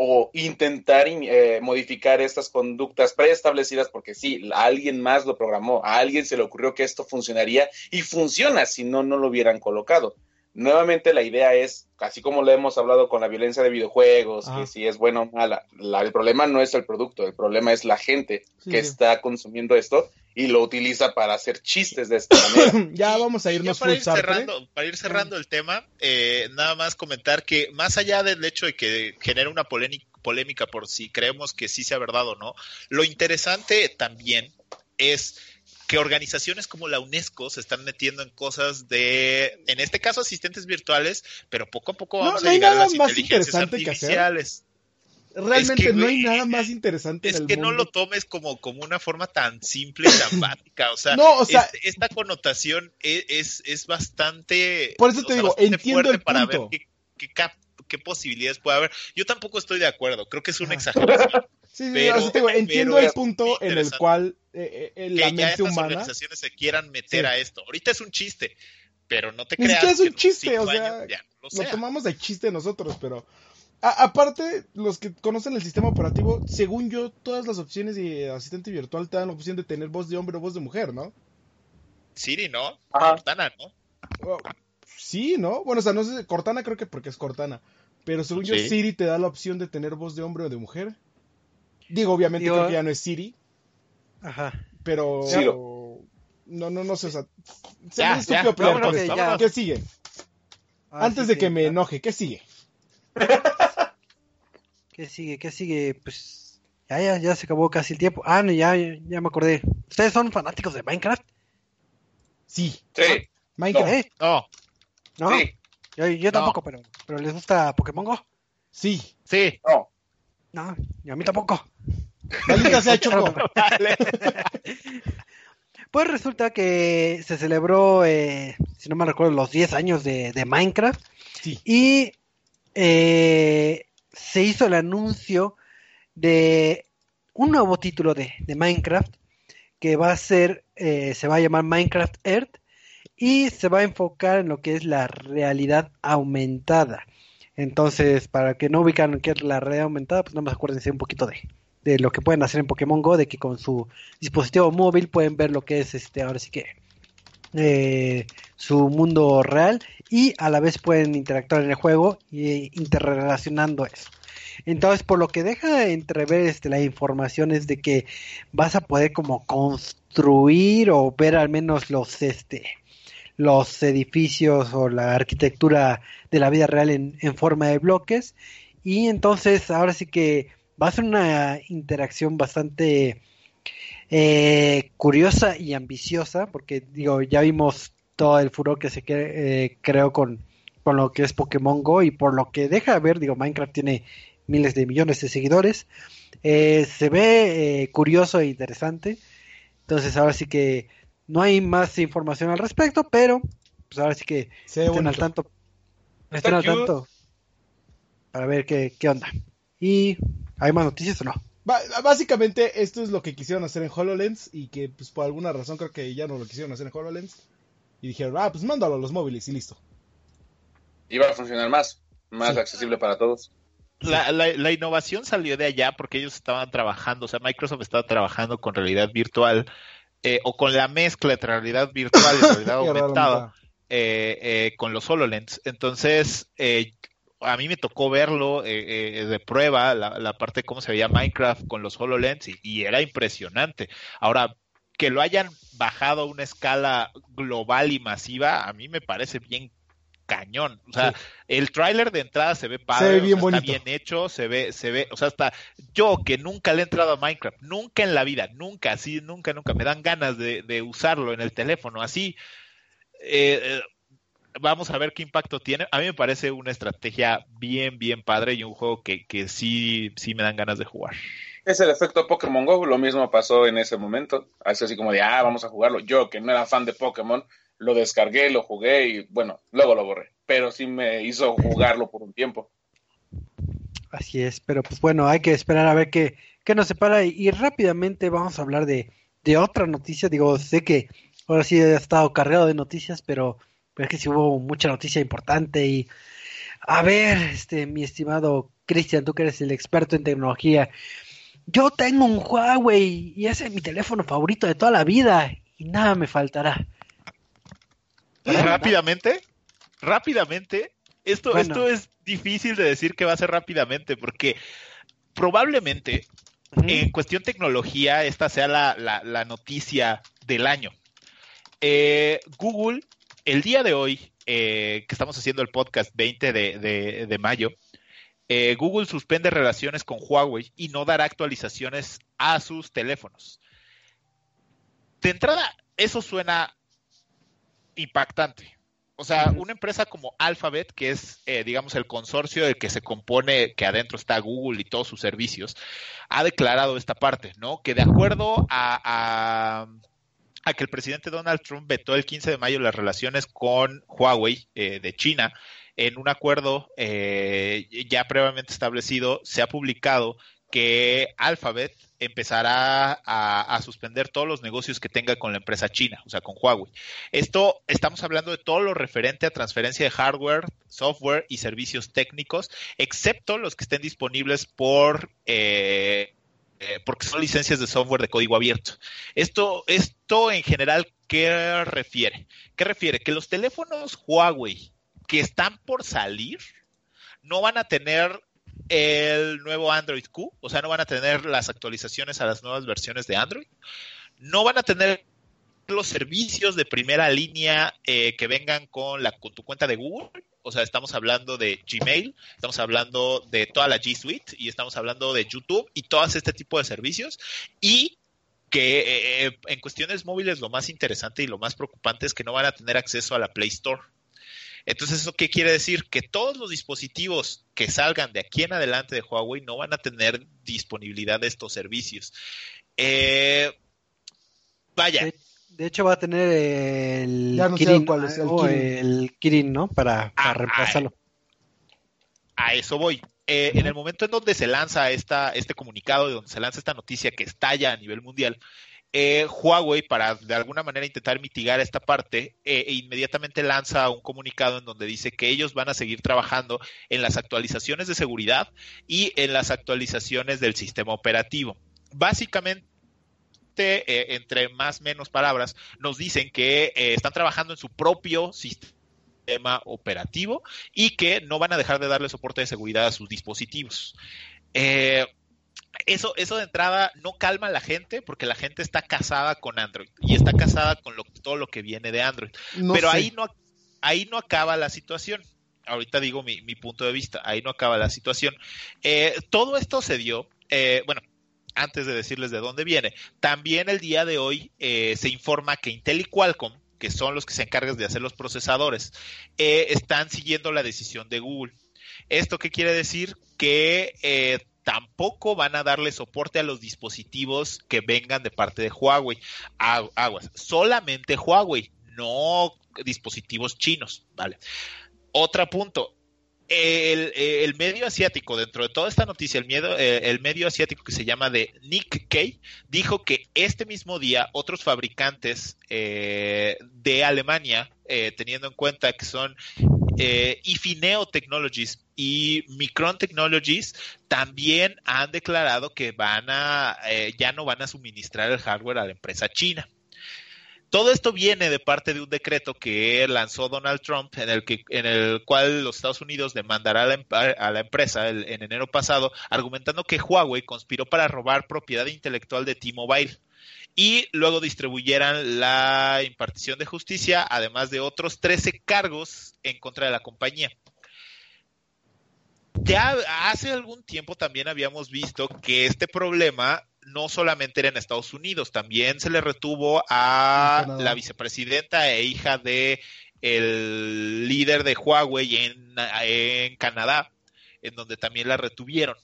o intentar eh, modificar estas conductas preestablecidas porque sí, alguien más lo programó, a alguien se le ocurrió que esto funcionaría y funciona, si no, no lo hubieran colocado. Nuevamente la idea es, así como lo hemos hablado con la violencia de videojuegos, que si es bueno o mala, el problema no es el producto, el problema es la gente que está consumiendo esto y lo utiliza para hacer chistes de esta manera. ya vamos a irnos para ir cerrando, para ir cerrando el tema, eh, nada más comentar que más allá del hecho de que genere una polémica por si creemos que sí sea verdad o no, lo interesante también es que organizaciones como la UNESCO se están metiendo en cosas de, en este caso, asistentes virtuales, pero poco a poco vamos a llegar a las inteligencias artificiales realmente no hay nada más interesante es en el que no lo tomes como, como una forma tan simple y tan básica. O sea, esta connotación es, es, bastante. Por eso te digo, entiendo el para ver qué, posibilidades puede haber. Yo tampoco estoy de acuerdo, creo que es una exageración. Sí, pero, te digo, entiendo el punto en el cual eh, eh, la mente ya humana... organizaciones se quieran meter a esto. Ahorita es un chiste, pero no te creas. Es que es un chiste, o sea, lo, tomamos de chiste nosotros, pero aparte, los que conocen el sistema operativo, según yo, todas las opciones de asistente virtual te dan la opción de tener voz de hombre o voz de mujer, ¿no? Siri, ¿no? Cortana, ¿no? Oh, sí, ¿no? Bueno, o sea, no sé, Cortana creo que porque es Cortana. Pero según yo, Siri te da la opción de tener voz de hombre o de mujer. Digo, obviamente creo que ya no es Siri. Ajá. Pero... No, no, no sé, o sea... Ya, ya, ¿Qué sigue? Ah, Antes de que me enoje, ¿qué sigue? ¿Qué sigue? ¿Qué sigue? Pues ya, ya, ya se acabó casi el tiempo. Ah, no, ya, ya me acordé. ¿Ustedes son fanáticos de Minecraft? Sí. Sí. Minecraft. ¿Eh? No. ¿No? Yo, tampoco, pero, pero ¿les gusta Pokémon Go? Sí. Sí. No. No, y a mí tampoco. Maldita sea Choco. pues resulta que se celebró, eh, si no me recuerdo, los 10 años de, de Minecraft. Sí. Y eh, se hizo el anuncio de un nuevo título de, Minecraft que va a ser, eh, se va a llamar Minecraft Earth y se va a enfocar en lo que es la realidad aumentada. Entonces, para que no ubican qué es la realidad aumentada, pues no me acuérdense un poquito de, de lo que pueden hacer en Pokémon Go, de que con su dispositivo móvil pueden ver lo que es este, ahora sí que eh, su mundo real y a la vez pueden interactuar en el juego y interrelacionando eso. Entonces, por lo que deja entrever este, la información es de que vas a poder como construir o ver al menos los este los edificios o la arquitectura de la vida real en, en forma de bloques y entonces ahora sí que va a ser una interacción bastante eh, curiosa y ambiciosa, porque digo, ya vimos todo el furor que se eh, creó con, con lo que es Pokémon Go y por lo que deja ver, digo, Minecraft tiene miles de millones de seguidores, eh, se ve eh, curioso e interesante, entonces ahora sí que no hay más información al respecto, pero pues ahora sí que estén al tanto, estén al tanto para ver qué, qué onda. ¿Y hay más noticias o no? básicamente esto es lo que quisieron hacer en HoloLens y que pues por alguna razón creo que ya no lo quisieron hacer en HoloLens. Y dijeron, ah, pues mándalo a los móviles y listo. Iba a funcionar más, más accesible para todos. La, la, innovación salió de allá porque ellos estaban trabajando, o sea, Microsoft estaba trabajando con realidad virtual eh, o con la mezcla de realidad virtual y realidad aumentada eh, eh, con los HoloLens. Entonces, a mí me tocó verlo de prueba, la, la, parte de cómo se veía Minecraft con los HoloLens y, era impresionante. Ahora, que lo hayan bajado a una escala global y masiva, a mí me parece bien cañón. O sea, el tráiler de entrada se ve padre, se bien está bien hecho, se ve, se ve, o sea, hasta yo que nunca le he entrado a Minecraft, nunca en la vida, nunca, así, nunca, nunca, me dan ganas de, de usarlo en el teléfono, así. Eh, eh, vamos a ver qué impacto tiene. A mí me parece una estrategia bien, bien padre y un juego que, que sí, sí me dan ganas de jugar. Es el efecto Pokémon Go, lo mismo pasó en ese momento. Así, como de, ah, vamos a jugarlo. Yo, que no era fan de Pokémon, lo descargué, lo jugué y bueno, luego lo borré. Pero sí me hizo jugarlo por un tiempo. Así es, pero pues bueno, hay que esperar a ver qué, qué nos separa y, rápidamente vamos a hablar de, de, otra noticia. Digo, sé que ahora sí ha estado cargado de noticias, pero, pero es que sí hubo mucha noticia importante y a ver, este, mi estimado Cristian, tú que eres el experto en tecnología, yo tengo un Huawei y ese es mi teléfono favorito de toda la vida y nada me faltará. Rápidamente, rápidamente, esto, esto es difícil de decir que va a ser rápidamente, porque probablemente en cuestión tecnología esta sea la, noticia del año. Eh, Google, el día de hoy, eh, que estamos haciendo el podcast 20 de, mayo, eh, Google suspende relaciones con Huawei y no dará actualizaciones a sus teléfonos. De entrada, eso suena impactante. O sea, una empresa como Alphabet, que es, eh, digamos, el consorcio del que se compone, que adentro está Google y todos sus servicios, ha declarado esta parte, ¿no? Que de acuerdo a, a, que el presidente Donald Trump vetó el 15 de mayo las relaciones con Huawei eh, de China, en un acuerdo eh, ya previamente establecido, se ha publicado que Alphabet empezará a, suspender todos los negocios que tenga con la empresa china, o sea, con Huawei. Esto estamos hablando de todo lo referente a transferencia de hardware, software y servicios técnicos, excepto los que estén disponibles por eh, eh, porque son licencias de software de código abierto. Esto, esto en general, ¿qué refiere? ¿Qué refiere? Que los teléfonos Huawei que están por salir no van a tener el nuevo Android Q, o sea, no van a tener las actualizaciones a las nuevas versiones de Android, no van a tener los servicios de primera línea eh, que vengan con, la, con tu cuenta de Google, o sea, estamos hablando de Gmail, estamos hablando de toda la G Suite y estamos hablando de YouTube y todo este tipo de servicios y que eh, eh, en cuestiones móviles lo más interesante y lo más preocupante es que no van a tener acceso a la Play Store. Entonces, ¿eso qué quiere decir? Que todos los dispositivos que salgan de aquí en adelante de Huawei no van a tener disponibilidad de estos servicios. Eh, vaya. De, hecho, va a tener el Kirin, cuál es el, Kirin. ¿no? Para, para reemplazarlo. A, eso voy. Eh, en el momento en donde se lanza esta, este comunicado, donde se lanza esta noticia que estalla a nivel mundial, eh, Huawei, para de alguna manera intentar mitigar esta parte, eh, e inmediatamente lanza un comunicado en donde dice que ellos van a seguir trabajando en las actualizaciones de seguridad y en las actualizaciones del sistema operativo. Básicamente, eh, entre más menos palabras, nos dicen que están trabajando en su propio sistema operativo y que no van a dejar de darle soporte de seguridad a sus dispositivos. Eh, eso, eso de entrada no calma a la gente porque la gente está casada con Android y está casada con todo lo que viene de Android. Pero ahí no, ahí no acaba la situación. Ahorita digo mi, punto de vista, ahí no acaba la situación. Eh, todo esto se dio, eh, bueno, antes de decirles de dónde viene, también el día de hoy eh, se informa que Intel y Qualcomm, que son los que se encargan de hacer los procesadores, están siguiendo la decisión de Google. ¿Esto qué quiere decir? Que tampoco van a darle soporte a los dispositivos que vengan de parte de Huawei. Aguas, solamente Huawei, no dispositivos chinos, ¿vale? Otro punto, el, medio asiático, dentro de toda esta noticia, el, miedo, eh, el medio asiático que se llama de Nick Kay, dijo que este mismo día otros fabricantes eh, de Alemania, eh, teniendo en cuenta que son Ifineo Technologies y Micron Technologies, también han declarado que van a, ya no van a suministrar el hardware a la empresa china. Todo esto viene de parte de un decreto que lanzó Donald Trump, en el, que, en el cual los Estados Unidos demandará a la, empresa en enero pasado, argumentando que Huawei conspiró para robar propiedad intelectual de T-Mobile y luego distribuyeran la impartición de justicia, además de otros 13 cargos en contra de la compañía. Ya hace algún tiempo también habíamos visto que este problema no solamente era en Estados Unidos, también se le retuvo a la vicepresidenta e hija de el líder de Huawei en, en Canadá, en donde también la retuvieron.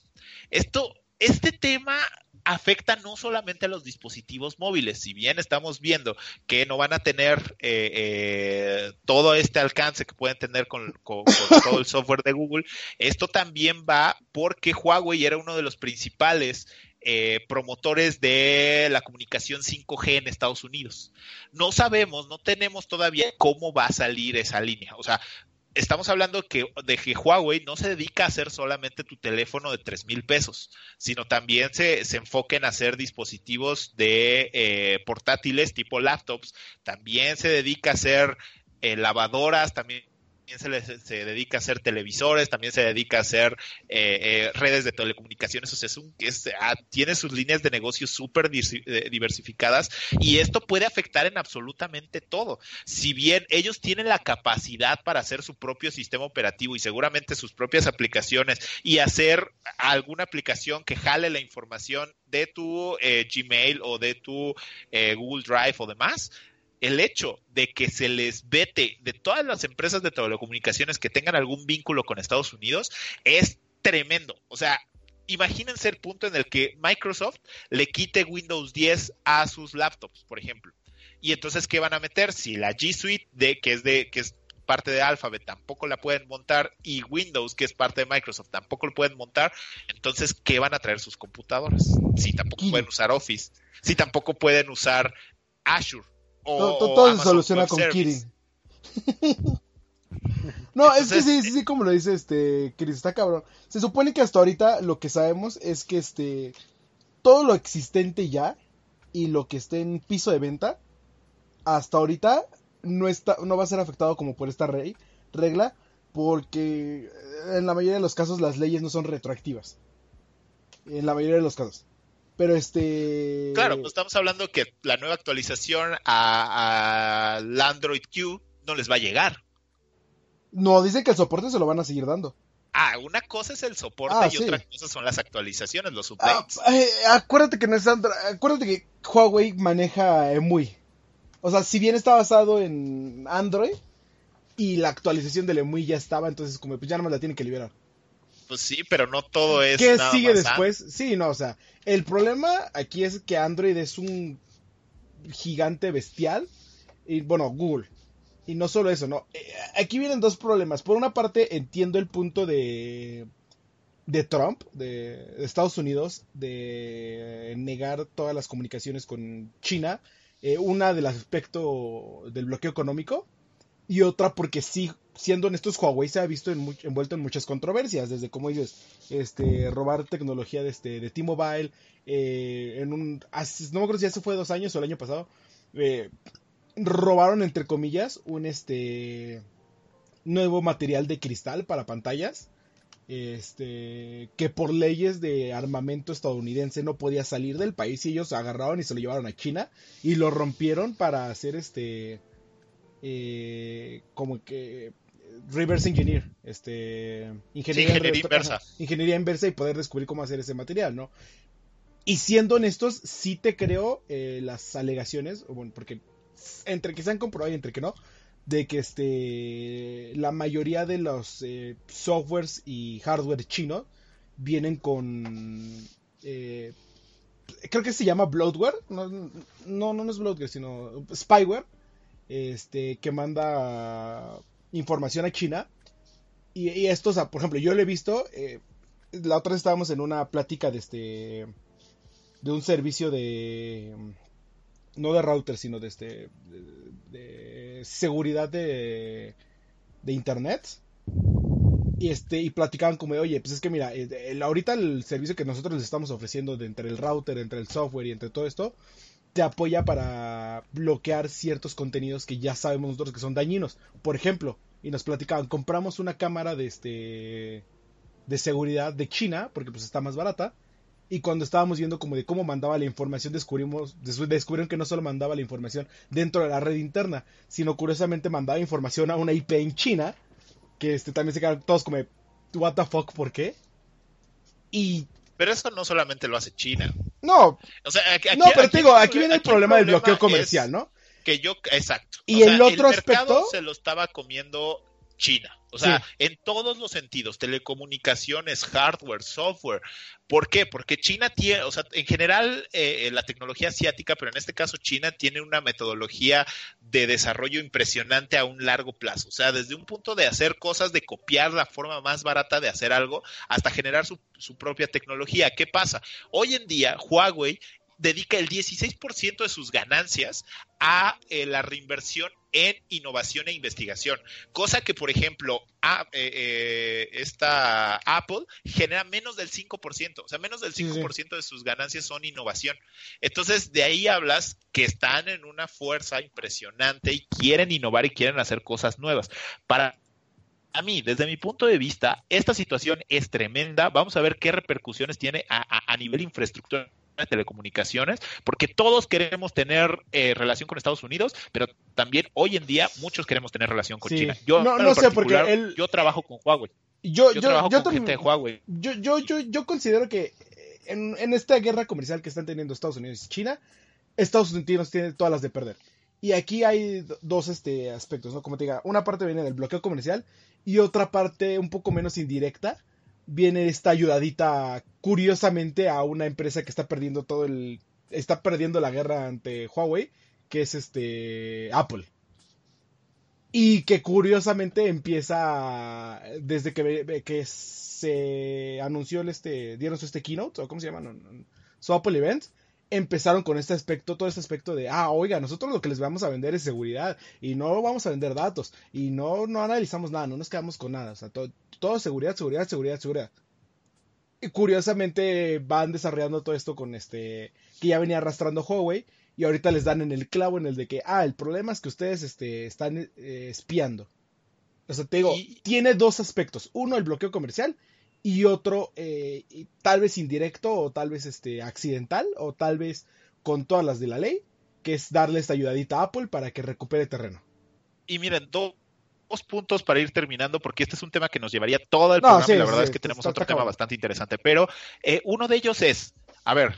Esto, este tema afecta no solamente a los dispositivos móviles, si bien estamos viendo que no van a tener eh, eh, todo este alcance que pueden tener con, con, todo el software de Google, esto también va porque Huawei era uno de los principales eh, promotores de la comunicación 5G en Estados Unidos. No sabemos, no tenemos todavía cómo va a salir esa línea. O sea, estamos hablando que, de que Huawei no se dedica a hacer solamente tu teléfono de tres mil pesos, sino también se, se enfoca en hacer dispositivos de eh, portátiles tipo laptops. También se dedica a hacer eh, lavadoras, también también se, dedica a hacer televisores, también se dedica a hacer eh, eh, redes de telecomunicaciones, o sea, es un, ah, tiene sus líneas de negocio súper eh, diversificadas y esto puede afectar en absolutamente todo. Si bien ellos tienen la capacidad para hacer su propio sistema operativo y seguramente sus propias aplicaciones y hacer alguna aplicación que jale la información de tu Gmail o de tu Google Drive o demás, el hecho de que se les vete de todas las empresas de telecomunicaciones que tengan algún vínculo con Estados Unidos es tremendo. O sea, imagínense el punto en el que Microsoft le quite Windows 10 a sus laptops, por ejemplo. Y entonces, ¿qué van a meter? Si la G Suite, de, que es de, que es parte de Alphabet, tampoco la pueden montar, y Windows, que es parte de Microsoft, tampoco lo pueden montar, entonces, ¿qué van a traer sus computadoras? Si tampoco pueden usar Office, si tampoco pueden usar Azure, todo, se soluciona con Kirin. no, es que sí, sí, sí, como lo dice este Kirin, está cabrón. Se supone que hasta ahorita lo que sabemos es que este todo lo existente ya y lo que esté en piso de venta hasta ahorita no está no va a ser afectado como por esta regla porque en la mayoría de los casos las leyes no son retroactivas. En la mayoría de los casos. Pero este. Claro, pues estamos hablando que la nueva actualización al Android Q no les va a llegar. No, dicen que el soporte se lo van a seguir dando. Ah, una cosa es el soporte ah, y otra cosa son las actualizaciones, los ah, updates. Eh, acuérdate que no es Android, acuérdate que Huawei maneja EMUI. O sea, si bien está basado en Android y la actualización del EMUI ya estaba, entonces como pues ya no me la tienen que liberar. Pues sí, pero no todo es. ¿Qué sigue después? Sí, no, o sea, el problema aquí es que Android es un gigante bestial. Y bueno, Google. Y no solo eso, no. Eh, aquí vienen dos problemas. Por una parte, entiendo el punto de. de Trump, de, Estados Unidos, de negar todas las comunicaciones con China. Eh, una del aspecto del bloqueo económico. Y otra porque sí siendo honestos, Huawei se ha visto envuelto en muchas controversias, desde como dices, este, robar tecnología de, este, de T-Mobile, eh, en un, no me acuerdo si eso fue dos años o el año pasado, eh, robaron entre comillas un este nuevo material de cristal para pantallas, este, que por leyes de armamento estadounidense no podía salir del país y ellos agarraron y se lo llevaron a China y lo rompieron para hacer este, eh, como que reverse engineer, este, ingeniería, inversa. ingeniería inversa y poder descubrir cómo hacer ese material, ¿no? Y siendo honestos, sí te creo eh, las alegaciones, bueno, porque entre que se han comprobado y entre que no, de que este, la mayoría de los eh, softwares y hardware chino vienen con, eh, creo que se llama bloatware, no, no, no es bloatware, sino spyware, este, que manda información a China Y, esto, o sea, por ejemplo, yo lo he visto, eh, la otra vez estábamos en una plática de este, de un servicio de, no de router, sino de este, de, seguridad de, de internet. Y, este, y platicaban como, oye, pues es que mira, el, ahorita el servicio que nosotros les estamos ofreciendo de entre el router, entre el software y entre todo esto, te apoya para bloquear ciertos contenidos que ya sabemos nosotros que son dañinos. Por ejemplo, y nos platicaban, compramos una cámara de este de seguridad de China, porque pues está más barata, y cuando estábamos viendo como de cómo mandaba la información, descubrimos, descubrieron que no solo mandaba la información dentro de la red interna, sino curiosamente mandaba información a una IP en China, que este, también se quedaron todos como, what the fuck, ¿por qué? Y pero eso no solamente lo hace China. No. O sea, aquí, no, pero te digo, aquí viene el problema, del bloqueo comercial, ¿no? que yo, exacto. Y el otro aspecto se lo estaba comiendo China. O sea, en todos los sentidos, telecomunicaciones, hardware, software. ¿Por qué? Porque China tiene, o sea, en general eh, la tecnología asiática, pero en este caso China tiene una metodología de desarrollo impresionante a un largo plazo. O sea, desde un punto de hacer cosas, de copiar la forma más barata de hacer algo, hasta generar su, su propia tecnología. ¿Qué pasa? Hoy en día, Huawei dedica el 16% de sus ganancias a eh, la reinversión en innovación e investigación, cosa que, por ejemplo, a, eh, eh, esta Apple genera menos del 5%, o sea, menos del 5% de sus ganancias son innovación. Entonces, de ahí hablas que están en una fuerza impresionante y quieren innovar y quieren hacer cosas nuevas. Para a mí, desde mi punto de vista, esta situación es tremenda. Vamos a ver qué repercusiones tiene a, a nivel infraestructura de telecomunicaciones, porque todos queremos tener eh, relación con Estados Unidos, pero también hoy en día muchos queremos tener relación con China. Yo no, sé porque yo trabajo con Huawei. Yo, yo, trabajo con gente de Huawei. Yo, yo, yo, yo considero que en, en, esta guerra comercial que están teniendo Estados Unidos y China, Estados Unidos tiene todas las de perder. Y aquí hay dos este, aspectos, ¿no? Como te diga, una parte viene del bloqueo comercial y otra parte un poco menos indirecta, viene esta ayudadita curiosamente a una empresa que está perdiendo todo el está perdiendo la guerra ante Huawei, que es este Apple. Y que curiosamente empieza desde que, se anunció el este dieron su este keynote o cómo se llama, su Apple Event, empezaron con este aspecto, todo este aspecto de, ah, oiga, nosotros lo que les vamos a vender es seguridad y no vamos a vender datos y no, no analizamos nada, no nos quedamos con nada, o sea, todo, todo seguridad, seguridad, seguridad, seguridad. Y curiosamente van desarrollando todo esto con este, que ya venía arrastrando Huawei y ahorita les dan en el clavo en el de que, ah, el problema es que ustedes este, están eh, espiando. O sea, te digo, tiene dos aspectos. Uno, el bloqueo comercial y otro eh, tal vez indirecto o tal vez este accidental o tal vez con todas las de la ley, que es darle esta ayudadita a Apple para que recupere terreno. Y miren, dos puntos para ir terminando, porque este es un tema que nos llevaría todo el programa. la verdad es que tenemos otro tema bastante interesante. Pero eh, uno de ellos es, a ver,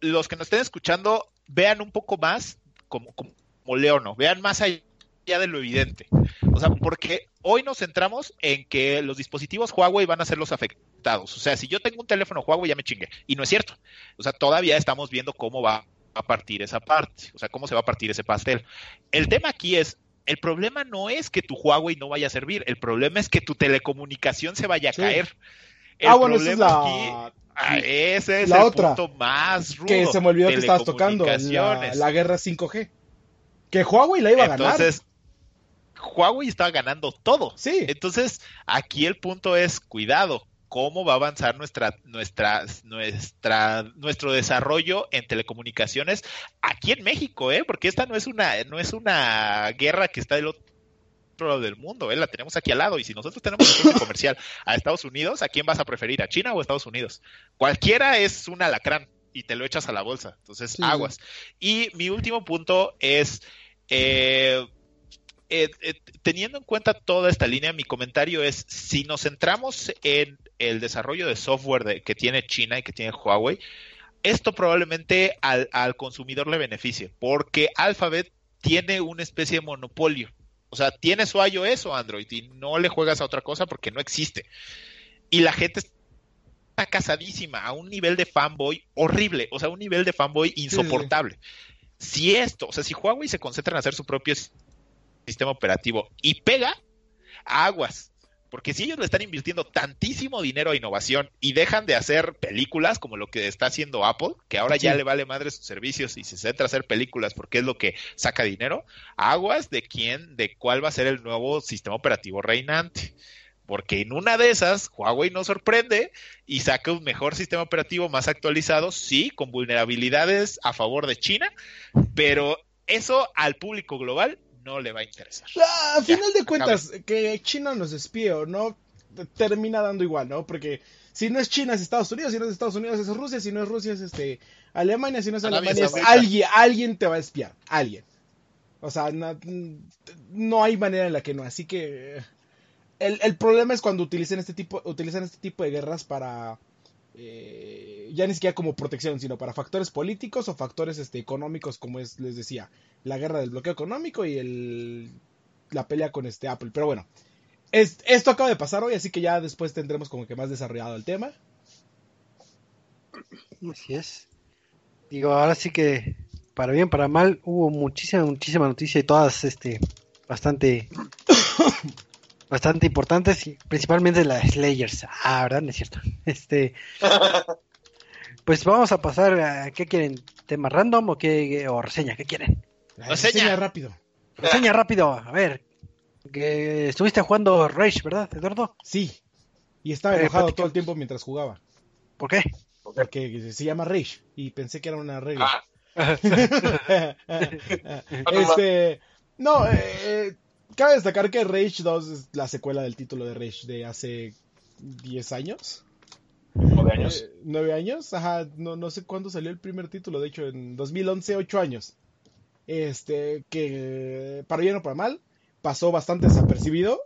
los que nos estén escuchando, vean un poco más como, como, como Leono, vean más allá de lo evidente. O sea, porque hoy nos centramos en que los dispositivos Huawei van a ser los afectados. O sea, si yo tengo un teléfono Huawei ya me chingué. Y no es cierto. O sea, todavía estamos viendo cómo va a partir esa parte. O sea, cómo se va a partir ese pastel. El tema aquí es, el problema no es que tu Huawei no vaya a servir. El problema es que tu telecomunicación se vaya a caer. El ah, bueno, esa es la... Ah, ese es el punto más rudo. Que se me olvidó que estabas tocando, la, la guerra 5G. Que Huawei la iba a ganar. Entonces, Huawei estaba ganando todo. Sí. Entonces, aquí el punto es, cuidado, cómo va a avanzar nuestra, nuestra, nuestra, nuestro desarrollo en telecomunicaciones aquí en México, ¿eh? Porque esta no es una, no es una guerra que está del otro lado del mundo, ¿eh? la tenemos aquí al lado. Y si nosotros tenemos un comercial a Estados Unidos, ¿a quién vas a preferir? ¿A China o a Estados Unidos? Cualquiera es un alacrán y te lo echas a la bolsa. Entonces, aguas. Y mi último punto es. Eh, eh, eh, teniendo en cuenta toda esta línea, mi comentario es, si nos centramos en el desarrollo de software que tiene China y que tiene Huawei, esto probablemente al, consumidor le beneficie, porque Alphabet tiene una especie de monopolio. O sea, tiene su iOS o Android y no le juegas a otra cosa porque no existe. Y la gente está casadísima a un nivel de fanboy horrible, o sea, un nivel de fanboy insoportable. Si esto, o sea, si Huawei se concentra en hacer su propio sistema operativo y pega, aguas. Porque si ellos le están invirtiendo tantísimo dinero a innovación y dejan de hacer películas como lo que está haciendo Apple, que ahora ya le vale madre sus servicios y se centra a hacer películas porque es lo que saca dinero, aguas de quién, de cuál va a ser el nuevo sistema operativo reinante porque en una de esas Huawei nos sorprende y saca un mejor sistema operativo más actualizado, sí, con vulnerabilidades a favor de China, pero eso al público global no le va a interesar. a final de cuentas, que China nos espíe o no, termina dando igual, ¿no? Porque si no es China es Estados Unidos, si no es Estados Unidos es Rusia, si no es Rusia es este Alemania, si no es Alemania es alguien, alguien te va a espiar, alguien. O sea, no, no hay manera en la que no, así que el, problema es cuando utilizan este tipo, utilizan este tipo de guerras para eh, ya ni siquiera como protección, sino para factores políticos o factores este, económicos, como es, les decía, la guerra del bloqueo económico y el, la pelea con este Apple. Pero bueno, esto acaba de pasar hoy, así que ya después tendremos como que más desarrollado el tema. Así es. Digo, ahora sí que para bien, para mal, hubo muchísima, muchísima noticia y todas este bastante bastante importantes, y principalmente las Slayers. Ah, ¿verdad? No es cierto. Este, pues vamos a pasar a, ¿qué quieren? ¿Tema random o qué? O reseña, ¿qué quieren? Reseña, rápido. Reseña rápido, a ver. Que estuviste jugando Rage, ¿verdad, Eduardo? Sí. Y estaba enojado todo el tiempo mientras jugaba. ¿Por qué? Porque se llama Rage y pensé que era una regla. Ah. este, no, eh, Cabe destacar que Rage 2 es la secuela del título de Rage de hace 10 años. ¿Nueve años? Eh, ¿Nueve años? Ajá, no, no sé cuándo salió el primer título, de hecho en 2011, 8 años. Este, que para bien o para mal, pasó bastante desapercibido.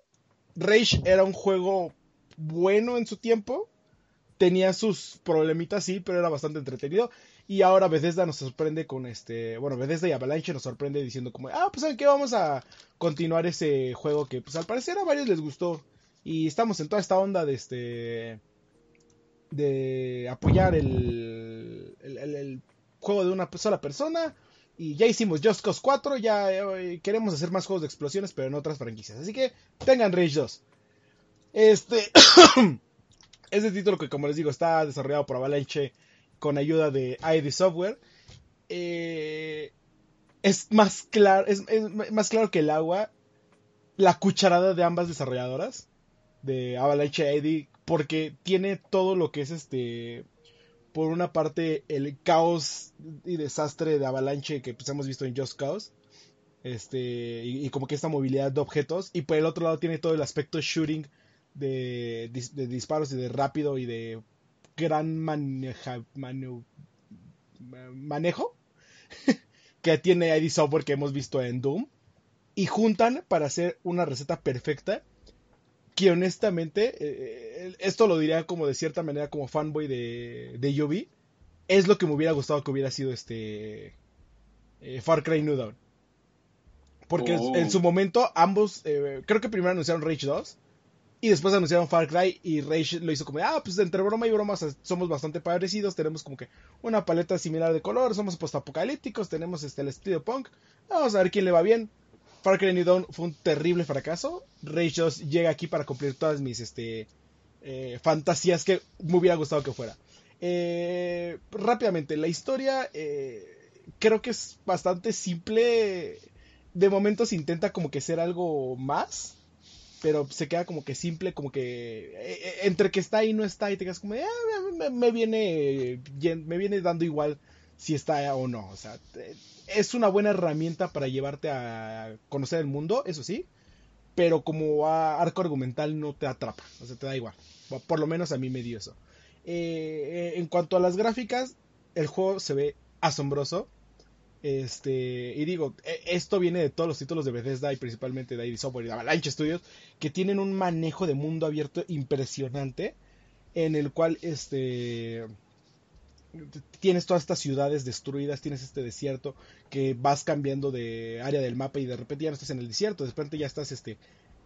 Rage era un juego bueno en su tiempo, tenía sus problemitas, sí, pero era bastante entretenido. Y ahora Bethesda nos sorprende con este. Bueno, Bethesda y Avalanche nos sorprende diciendo como, ah, pues ¿saben qué? Vamos a continuar ese juego que, pues al parecer a varios les gustó. Y estamos en toda esta onda de este. de apoyar el, el, juego de una sola persona. Y ya hicimos Just Cause 4, ya eh, queremos hacer más juegos de explosiones, pero en otras franquicias. Así que tengan Rage 2. Este. Este título que, como les digo, está desarrollado por Avalanche con ayuda de ID Software. Eh, es más claro, es, más claro que el agua la cucharada de ambas desarrolladoras de Avalanche ID porque tiene todo lo que es este por una parte el caos y desastre de Avalanche que pues, hemos visto en Just Cause este y, como que esta movilidad de objetos y por el otro lado tiene todo el aspecto shooting de, de disparos y de rápido y de gran maneja, manejo que tiene ID Software que hemos visto en Doom y juntan para hacer una receta perfecta que honestamente, eh, esto lo diría como de cierta manera como fanboy de, de es lo que me hubiera gustado que hubiera sido este eh, Far Cry New Dawn. Porque en su oh. momento ambos, eh, creo que primero anunciaron Rage 2 y después anunciaron Far Cry y Rage lo hizo como, ah, pues entre broma y broma somos bastante parecidos, tenemos como que una paleta similar de color, somos postapocalípticos, tenemos este, el estilo punk, vamos a ver quién le va bien. Far Cry New Dawn fue un terrible fracaso, Rage 2 llega aquí para cumplir todas mis este, eh, fantasías que me hubiera gustado que fuera. Eh, rápidamente, la historia eh, creo que es bastante simple, de momentos intenta como que ser algo más pero se queda como que simple, como que eh, eh, entre que está y no está y te quedas como, ah, me, viene me viene dando igual si está o no, o sea, es una buena herramienta para llevarte a conocer el mundo, eso sí, pero como arco argumental no te atrapa, o sea, te da igual, por lo menos a mí me dio eso. Eh, en cuanto a las gráficas, el juego se ve asombroso. Este, y digo, e, esto viene de todos los títulos de Bethesda y principalmente de ID Software y de Avalanche Studios, que tienen un manejo de mundo abierto impresionante, en el cual este tienes todas estas ciudades destruidas, tienes este desierto que vas cambiando de área del mapa y de repente ya no estás en el desierto, de repente ya estás este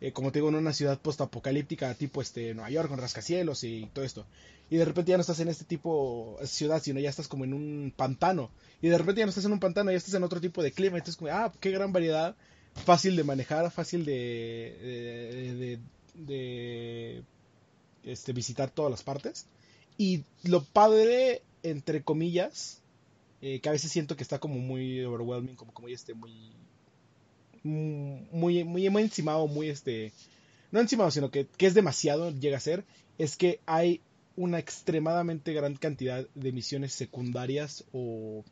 eh, como te digo, en una ciudad postapocalíptica tipo este Nueva York con rascacielos y todo esto. Y de repente ya no estás en este tipo de ciudad, sino ya estás como en un pantano. Y de repente ya no estás en un pantano, ya estás en otro tipo de clima. Entonces, como, ah, qué gran variedad, fácil de manejar, fácil de, de este, visitar todas las partes. Y lo padre, entre comillas, eh, que a veces siento que está como muy overwhelming, como, como este, muy, muy, muy, muy encimado, muy este, no encimado, sino que, que es demasiado, llega a ser, es que hay una extremadamente gran cantidad de misiones secundarias o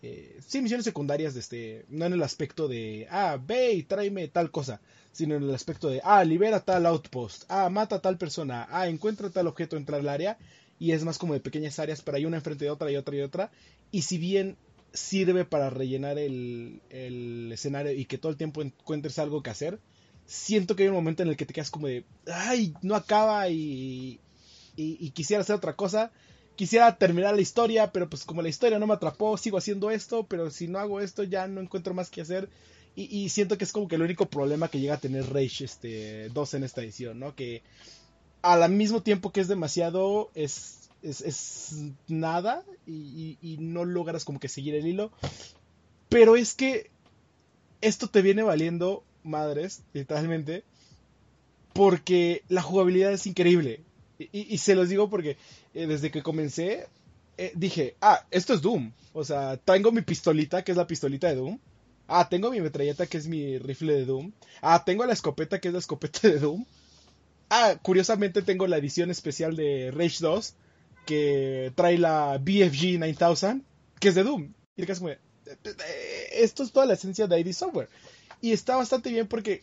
eh, sí, misiones secundarias, de este, no en el aspecto de, ah, ve y tráeme tal cosa, sino en el aspecto de, ah, libera tal outpost, ah, mata a tal persona, ah, encuentra tal objeto, entra al área, y es más como de pequeñas áreas, pero hay una enfrente de otra y otra y otra, y si bien sirve para rellenar el, el escenario y que todo el tiempo encuentres algo que hacer, siento que hay un momento en el que te quedas como de, ay, no acaba y, y, quisiera hacer otra cosa. Quisiera terminar la historia, pero pues como la historia no me atrapó, sigo haciendo esto, pero si no hago esto ya no encuentro más que hacer. Y, siento que es como que el único problema que llega a tener Rage este, 2 en esta edición, ¿no? Que al mismo tiempo que es demasiado, es, es, nada y, y, no logras como que seguir el hilo. Pero es que esto te viene valiendo madres, literalmente, porque la jugabilidad es increíble. Y, se los digo porque eh, desde que comencé eh, dije, ah, esto es Doom. O sea, tengo mi pistolita, que es la pistolita de Doom. Ah, tengo mi metralleta, que es mi rifle de Doom. Ah, tengo la escopeta, que es la escopeta de Doom. Ah, curiosamente tengo la edición especial de Rage 2, que trae la BFG 9000, que es de Doom. Y es como, eh, esto es toda la esencia de ID Software. Y está bastante bien porque,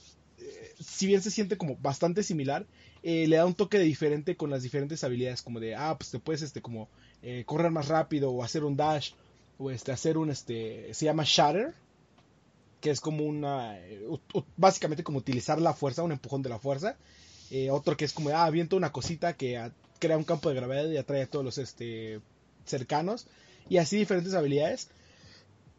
si bien se siente como bastante similar, eh, le da un toque diferente con las diferentes habilidades, como de, ah, pues te puedes, este, como, eh, correr más rápido, o hacer un dash, o este, hacer un, este, se llama shatter, que es como una, eh, básicamente como utilizar la fuerza, un empujón de la fuerza, otro que es como, ah, aviento una cosita que crea un campo de gravedad y atrae a todos los, este, cercanos, y así diferentes habilidades.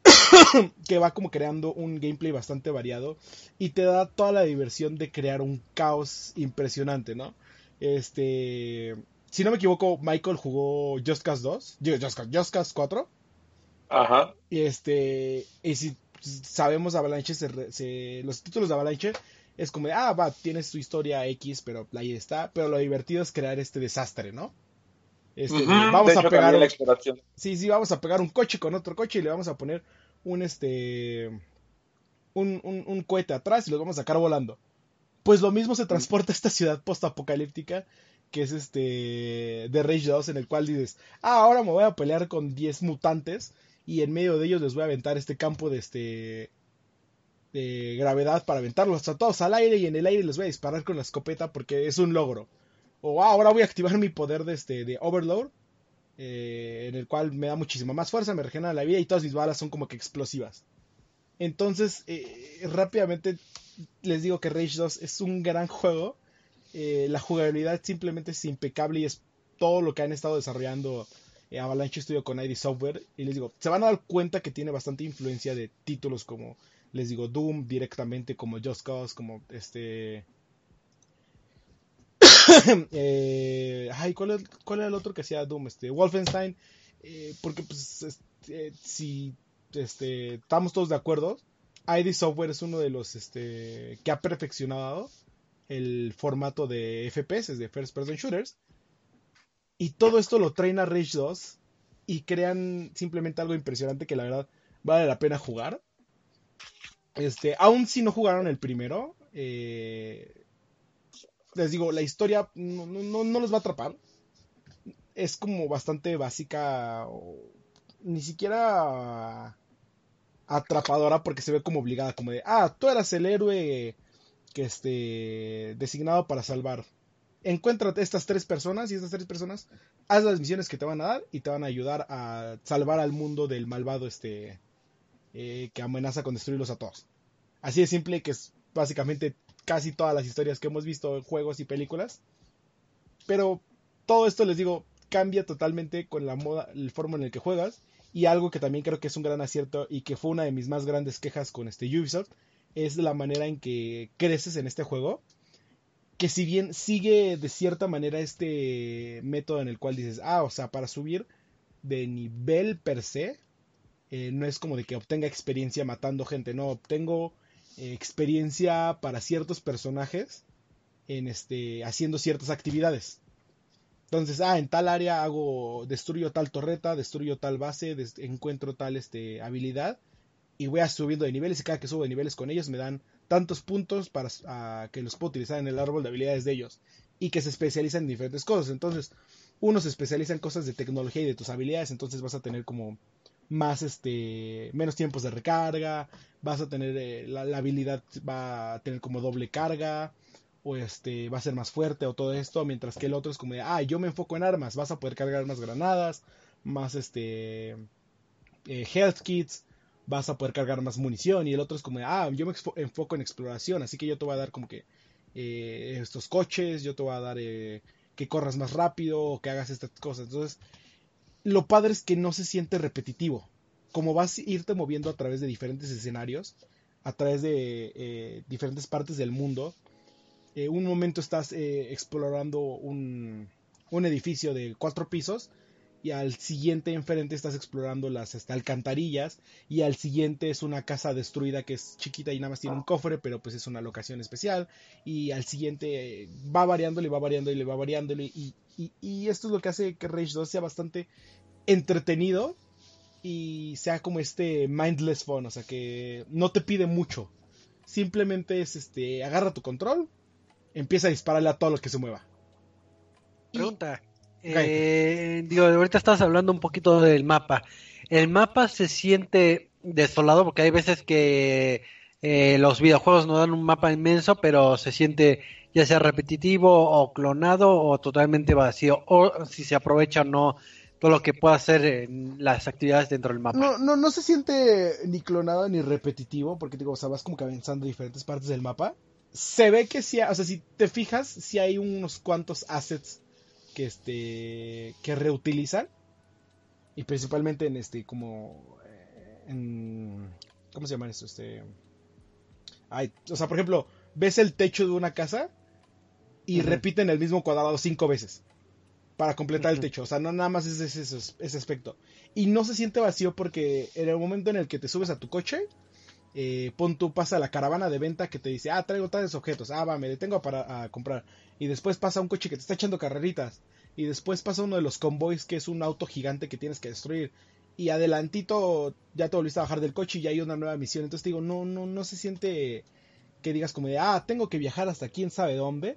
que va como creando un gameplay bastante variado y te da toda la diversión de crear un caos impresionante, ¿no? Este, si no me equivoco, Michael jugó Just Cause 2, Just Cause, Just Cause 4. Ajá. Y este, y si sabemos Avalanche, se, los títulos de Avalanche es como de, ah, va, tienes tu historia X, pero ahí está. Pero lo divertido es crear este desastre, ¿no? Este, vamos a pegar. sí, sí, vamos a pegar un coche con otro coche y le vamos a poner un este un, un, cohete atrás y los vamos a sacar volando. Pues lo mismo se transporta a esta ciudad post-apocalíptica que es este de Rage 2 en el cual dices, ah, ahora me voy a pelear con 10 mutantes y en medio de ellos les voy a aventar este campo de este gravedad para aventarlos a todos al aire y en el aire les voy a disparar con la escopeta porque es un logro. O ah, ahora voy a activar mi poder de este de Overload eh, en el cual me da muchísima más fuerza, me regenera la vida y todas mis balas son como que explosivas. Entonces, eh, rápidamente les digo que Rage 2 es un gran juego. Eh, la jugabilidad simplemente es impecable y es todo lo que han estado desarrollando Avalanche Studio con ID Software. Y les digo, se van a dar cuenta que tiene bastante influencia de títulos como, les digo, Doom directamente, como Just Cause, como este eh, ay, ¿cuál, ¿cuál, era el otro que hacía Doom? Este, Wolfenstein. Eh, porque, pues, eh, si este, estamos todos de acuerdo, ID Software es uno de los este, que ha perfeccionado el formato de FPS, de First Person Shooters. Y todo esto lo traen a Rage 2 y crean simplemente algo impresionante que la verdad vale la pena jugar. Este, aún si no jugaron el primero, eh, les digo, la historia no, no, los va a atrapar. Es como bastante básica, ni siquiera atrapadora porque se ve como obligada, como de, ah, tú eras el héroe que esté designado para salvar. Encuéntrate estas tres personas y estas tres personas haz las misiones que te van a dar y te van a ayudar a salvar al mundo del malvado este eh, que amenaza con destruirlos a todos. Así de simple que es básicamente casi todas las historias que hemos visto en juegos y películas. Pero todo esto, les digo, cambia totalmente con la moda, el forma en el que juegas. Y algo que también creo que es un gran acierto y que fue una de mis más grandes quejas con este Ubisoft es la manera en que creces en este juego. Que si bien sigue de cierta manera este método en el cual dices, ah, o sea, para subir de nivel per se, eh, no es como de que obtenga experiencia matando gente, no, obtengo experiencia para ciertos personajes en este, haciendo ciertas actividades. Entonces, ah, en tal área hago, destruyo tal torreta, destruyo tal base, encuentro tal este, habilidad y voy a subiendo de niveles y cada que subo de niveles con ellos me dan tantos puntos para que los puedo utilizar en el árbol de habilidades de ellos y que se especializan en diferentes cosas. Entonces, uno se especializa en cosas de tecnología y de tus habilidades, entonces vas a tener como más este menos tiempos de recarga, vas a tener eh, la, habilidad va a tener como doble carga o este va a ser más fuerte o todo esto, mientras que el otro es como de, ah, yo me enfoco en armas, vas a poder cargar más granadas, más este eh, health kits, vas a poder cargar más munición y el otro es como de, ah, yo me enfoco en exploración, así que yo te voy a dar como que eh, estos coches, yo te voy a dar que corras más rápido o que hagas estas cosas. Entonces, lo padre es que no se siente repetitivo. Como vas a irte moviendo a través de diferentes escenarios, a través de eh, diferentes partes del mundo, eh, un momento estás eh, explorando un, un, edificio de cuatro pisos y al siguiente enfrente estás explorando las este, alcantarillas y al siguiente es una casa destruida que es chiquita y nada más tiene un cofre, pero pues es una locación especial y al siguiente eh, va variando, le va variando y le va variando y, y, esto es lo que hace que Rage 2 sea bastante entretenido y sea como este mindless fun, o sea que no te pide mucho, simplemente es este, agarra tu control, empieza a dispararle a todo lo que se mueva. Pregunta. Eh, digo, ahorita estás hablando un poquito del mapa. El mapa se siente desolado porque hay veces que eh, los videojuegos nos dan un mapa inmenso, pero se siente ya sea repetitivo o clonado o totalmente vacío, o si se aprovecha o no todo lo que pueda hacer en las actividades dentro del mapa. No, no, no se siente ni clonado ni repetitivo, porque digo, o sea, vas como que avanzando diferentes partes del mapa. Se ve que sí, o sea, si te fijas, si hay unos cuantos assets que este que reutilizan y principalmente en este como eh, en cómo se llama esto este Ay, o sea por ejemplo ves el techo de una casa y repiten el mismo cuadrado cinco veces para completar el techo o sea no nada más es ese, ese, aspecto. Y no se siente vacío porque en el momento en el que te subes a tu coche eh, pon tú, pasa la caravana de venta que te dice, ah, traigo tales objetos, ah, va, me detengo para a comprar. Y después pasa un coche que te está echando carreritas. Y después pasa uno de los convoys que es un auto gigante que tienes que destruir. Y adelantito ya te volviste a bajar del coche y ya hay una nueva misión. Entonces digo, no, no, no se siente que digas como de, ah, tengo que viajar hasta quién sabe dónde.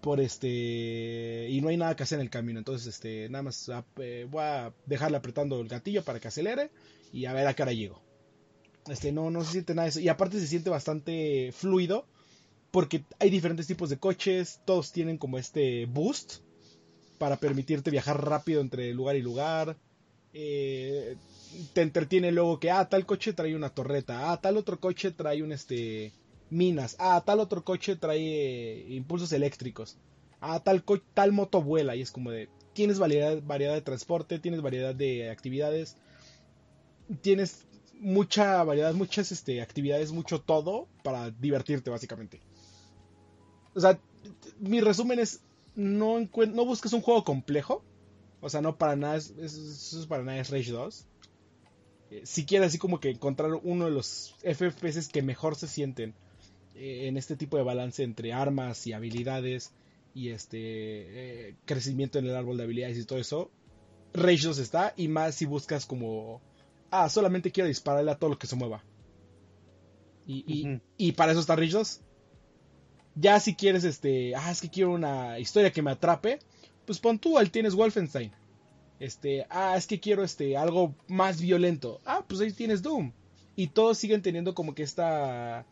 Por este. Y no hay nada que hacer en el camino. Entonces, este, nada más ah, eh, voy a dejarle apretando el gatillo para que acelere. Y a ver a qué hora llego. Este, no, no se siente nada de eso. Y aparte se siente bastante fluido. Porque hay diferentes tipos de coches. Todos tienen como este boost. Para permitirte viajar rápido entre lugar y lugar. Eh, te entretiene luego que, ah, tal coche trae una torreta. Ah, tal otro coche trae un este. minas. Ah, tal otro coche trae impulsos eléctricos. Ah, tal, tal moto vuela. Y es como de. Tienes variedad, variedad de transporte, tienes variedad de actividades. Tienes mucha variedad, muchas este, actividades, mucho todo para divertirte básicamente. O sea, mi resumen es, no, no busques un juego complejo. O sea, no para nada, es, es, para nada es Rage 2. Eh, si quieres así como que encontrar uno de los FPS que mejor se sienten eh, en este tipo de balance entre armas y habilidades y este eh, crecimiento en el árbol de habilidades y todo eso, Rage 2 está. Y más si buscas como ah, solamente quiero dispararle a todo lo que se mueva. Y, para eso está 2. Ya si quieres, este, ah, es que quiero una historia que me atrape, pues pon tú, al tienes Wolfenstein. Este, ah, es que quiero este, algo más violento. Ah, pues ahí tienes Doom. Y todos siguen teniendo como que esta...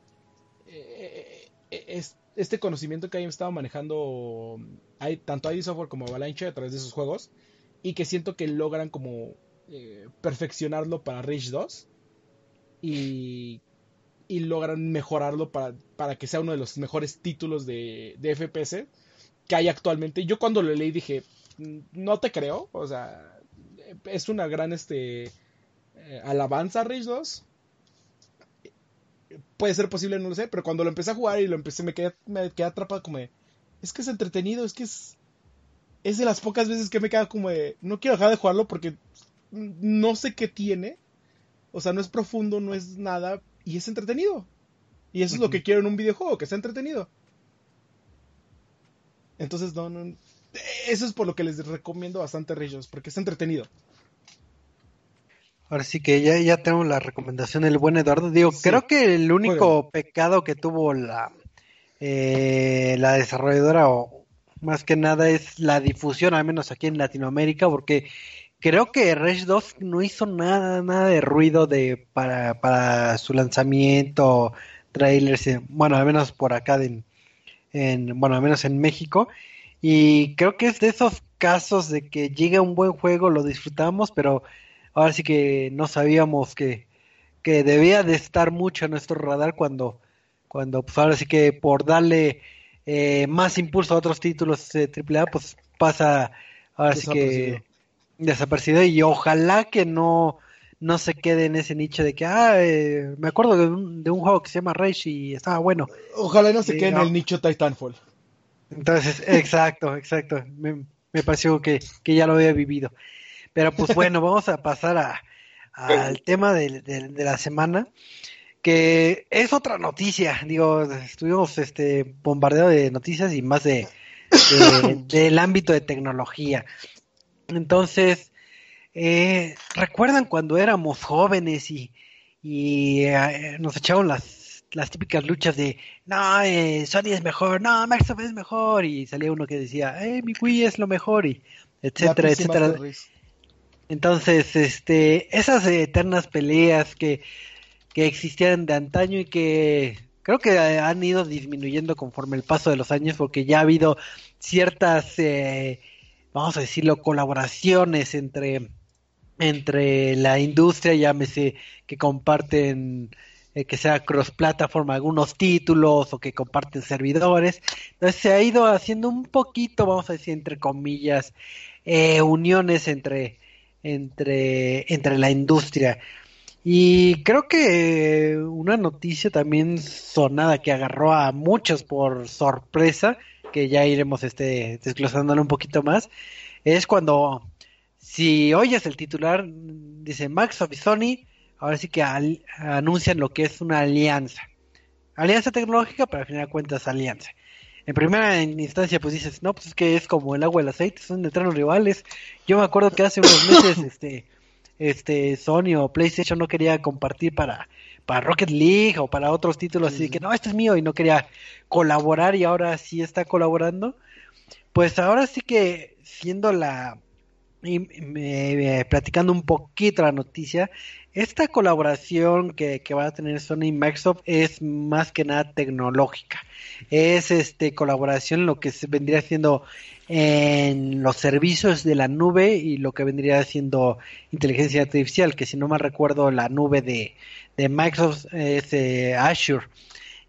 Eh, eh, este conocimiento que han estado manejando hay, tanto ID Software como Avalanche a través de esos juegos. Y que siento que logran como eh, perfeccionarlo para Rage 2 y, y logran mejorarlo para, para, que sea uno de los mejores títulos de, de FPS que hay actualmente. Yo cuando lo leí dije, mm, no te creo, o sea, es una gran este, eh, alabanza Rage 2. Puede ser posible, no lo sé, pero cuando lo empecé a jugar y lo empecé, me quedé, me quedé atrapado como de, es que es entretenido, es que es, es de las pocas veces que me queda como de, no quiero dejar de jugarlo porque no sé qué tiene. O sea, no es profundo, no es nada. Y es entretenido. Y eso es lo que quiero en un videojuego, que sea entretenido. Entonces, no, no, eso es por lo que les recomiendo bastante Rage porque está entretenido. Ahora sí que ya, ya tenemos la recomendación del buen Eduardo. Digo, creo que el único pecado que tuvo la, eh, la desarrolladora, o más que nada, es la difusión, al menos aquí en Latinoamérica, porque creo que Rage 2 no hizo nada, nada de ruido de para, para su lanzamiento, trailers, bueno, al menos por acá en, bueno, al menos en México. Y creo que es de esos casos de que llega un buen juego, lo disfrutamos, pero ahora sí que no sabíamos que, que debía de estar mucho en nuestro radar cuando, cuando pues ahora sí que por darle eh, más impulso a otros títulos de AAA, pues pasa ahora sí que desaparecido y ojalá que no no se quede en ese nicho de que, ah, eh, me acuerdo de un, de un, juego que se llama Rage y estaba bueno. Ojalá no se quede en el nicho Titanfall. Entonces, exacto, exacto. Me, me pareció que, que, ya lo había vivido. Pero pues bueno, vamos a pasar a, al tema de, de, la semana, que es otra noticia. Digo, estuvimos este bombardeado de noticias y más de, del ámbito de tecnología. Entonces, eh, ¿recuerdan cuando éramos jóvenes y, y eh, nos echaban las, las típicas luchas de, no, eh, Sony es mejor, no, Microsoft es mejor, y salía uno que decía, eh, mi Wii es lo mejor, y etcétera, etcétera. Entonces, este, esas eternas peleas que, que existían de antaño y que creo que han ido disminuyendo conforme el paso de los años, porque ya ha habido ciertas, eh, vamos a decirlo, colaboraciones entre, entre la industria, llámese que comparten eh, que sea cross plataforma algunos títulos o que comparten servidores. Entonces se ha ido haciendo un poquito, vamos a decir, entre comillas, eh, uniones entre entre, entre la industria. Y creo que una noticia también sonada que agarró a muchos por sorpresa, que ya iremos este, desglosándolo un poquito más, es cuando, si oyes el titular, dice Microsoft y Sony, ahora sí que anuncian lo que es una alianza. Alianza tecnológica, pero al final de cuentas alianza en primera instancia pues dices, no, pues es que es como el agua y el aceite, son eternos rivales. Yo me acuerdo que hace unos meses este este Sony o PlayStation no quería compartir para para Rocket League o para otros títulos así que no, este es mío y no quería colaborar y ahora sí está colaborando. Pues ahora sí que siendo la y platicando un poquito la noticia, esta colaboración que, que va a tener Sony y Microsoft es más que nada tecnológica. Es este colaboración lo que se vendría siendo en los servicios de la nube y lo que vendría siendo inteligencia artificial, que si no mal recuerdo la nube de, de Microsoft es eh, Azure.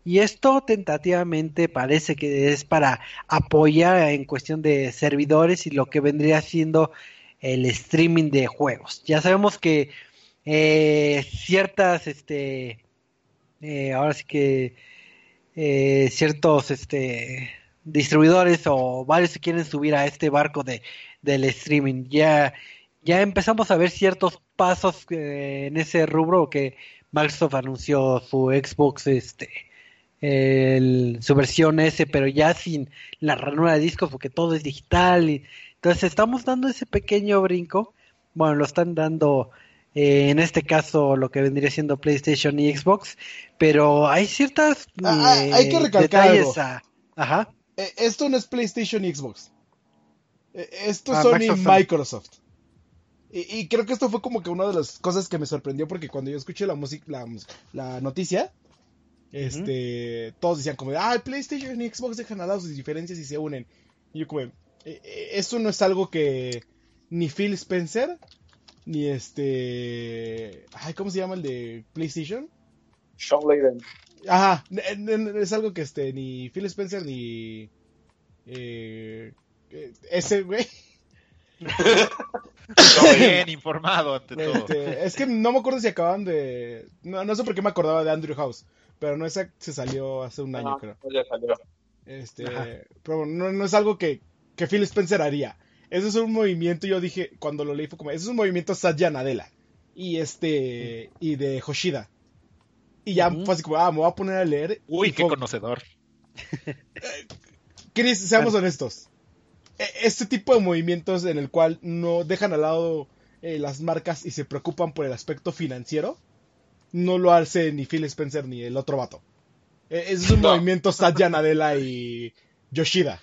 Y esto tentativamente parece que es para apoyar en cuestión de servidores y lo que vendría siendo el streaming de juegos. Ya sabemos que eh, ciertas, este, eh, ahora sí que eh, ciertos, este, distribuidores o varios se quieren subir a este barco de del streaming. Ya, ya empezamos a ver ciertos pasos en ese rubro que Microsoft anunció su Xbox, este, su versión S, pero ya sin la ranura de discos porque todo es digital. Y, entonces estamos dando ese pequeño brinco. Bueno, lo están dando eh, en este caso lo que vendría siendo PlayStation y Xbox, pero hay ciertas ah, ah, hay que recalcar algo. ajá. Eh, esto no es PlayStation y Xbox. Eh, esto ah, es Sony Microsoft. Y, creo que esto fue como que una de las cosas que me sorprendió porque cuando yo escuché la música, la, noticia, este, todos decían como, ah, PlayStation y Xbox dejan a lado sus diferencias y se unen. Y yo como, esto no es algo que ni Phil Spencer ni este. Ay, ¿cómo se llama el de PlayStation? Sean Layden. Ajá, es algo que este, ni Phil Spencer ni. Eh, ese, güey. bien informado ante todo. Este, es que no me acuerdo si acaban de. No, no sé por qué me acordaba de Andrew House. Pero no esa se salió hace un año, creo. Ya salió. Este, pero no, no, es algo que, que Phil Spencer haría. Ese es un movimiento, yo dije, cuando lo leí fue como, ese es un movimiento Satya Nadella. Y este, y de Hoshida. Y ya fue así como, ah, me voy a poner a leer. Uy, qué conocedor. Chris, seamos honestos. E, este tipo de movimientos en el cual no dejan al lado eh, las marcas y se preocupan por el aspecto financiero, no lo hace ni Phil Spencer ni el otro vato. E, es un movimiento Satya Nadella y Yoshida.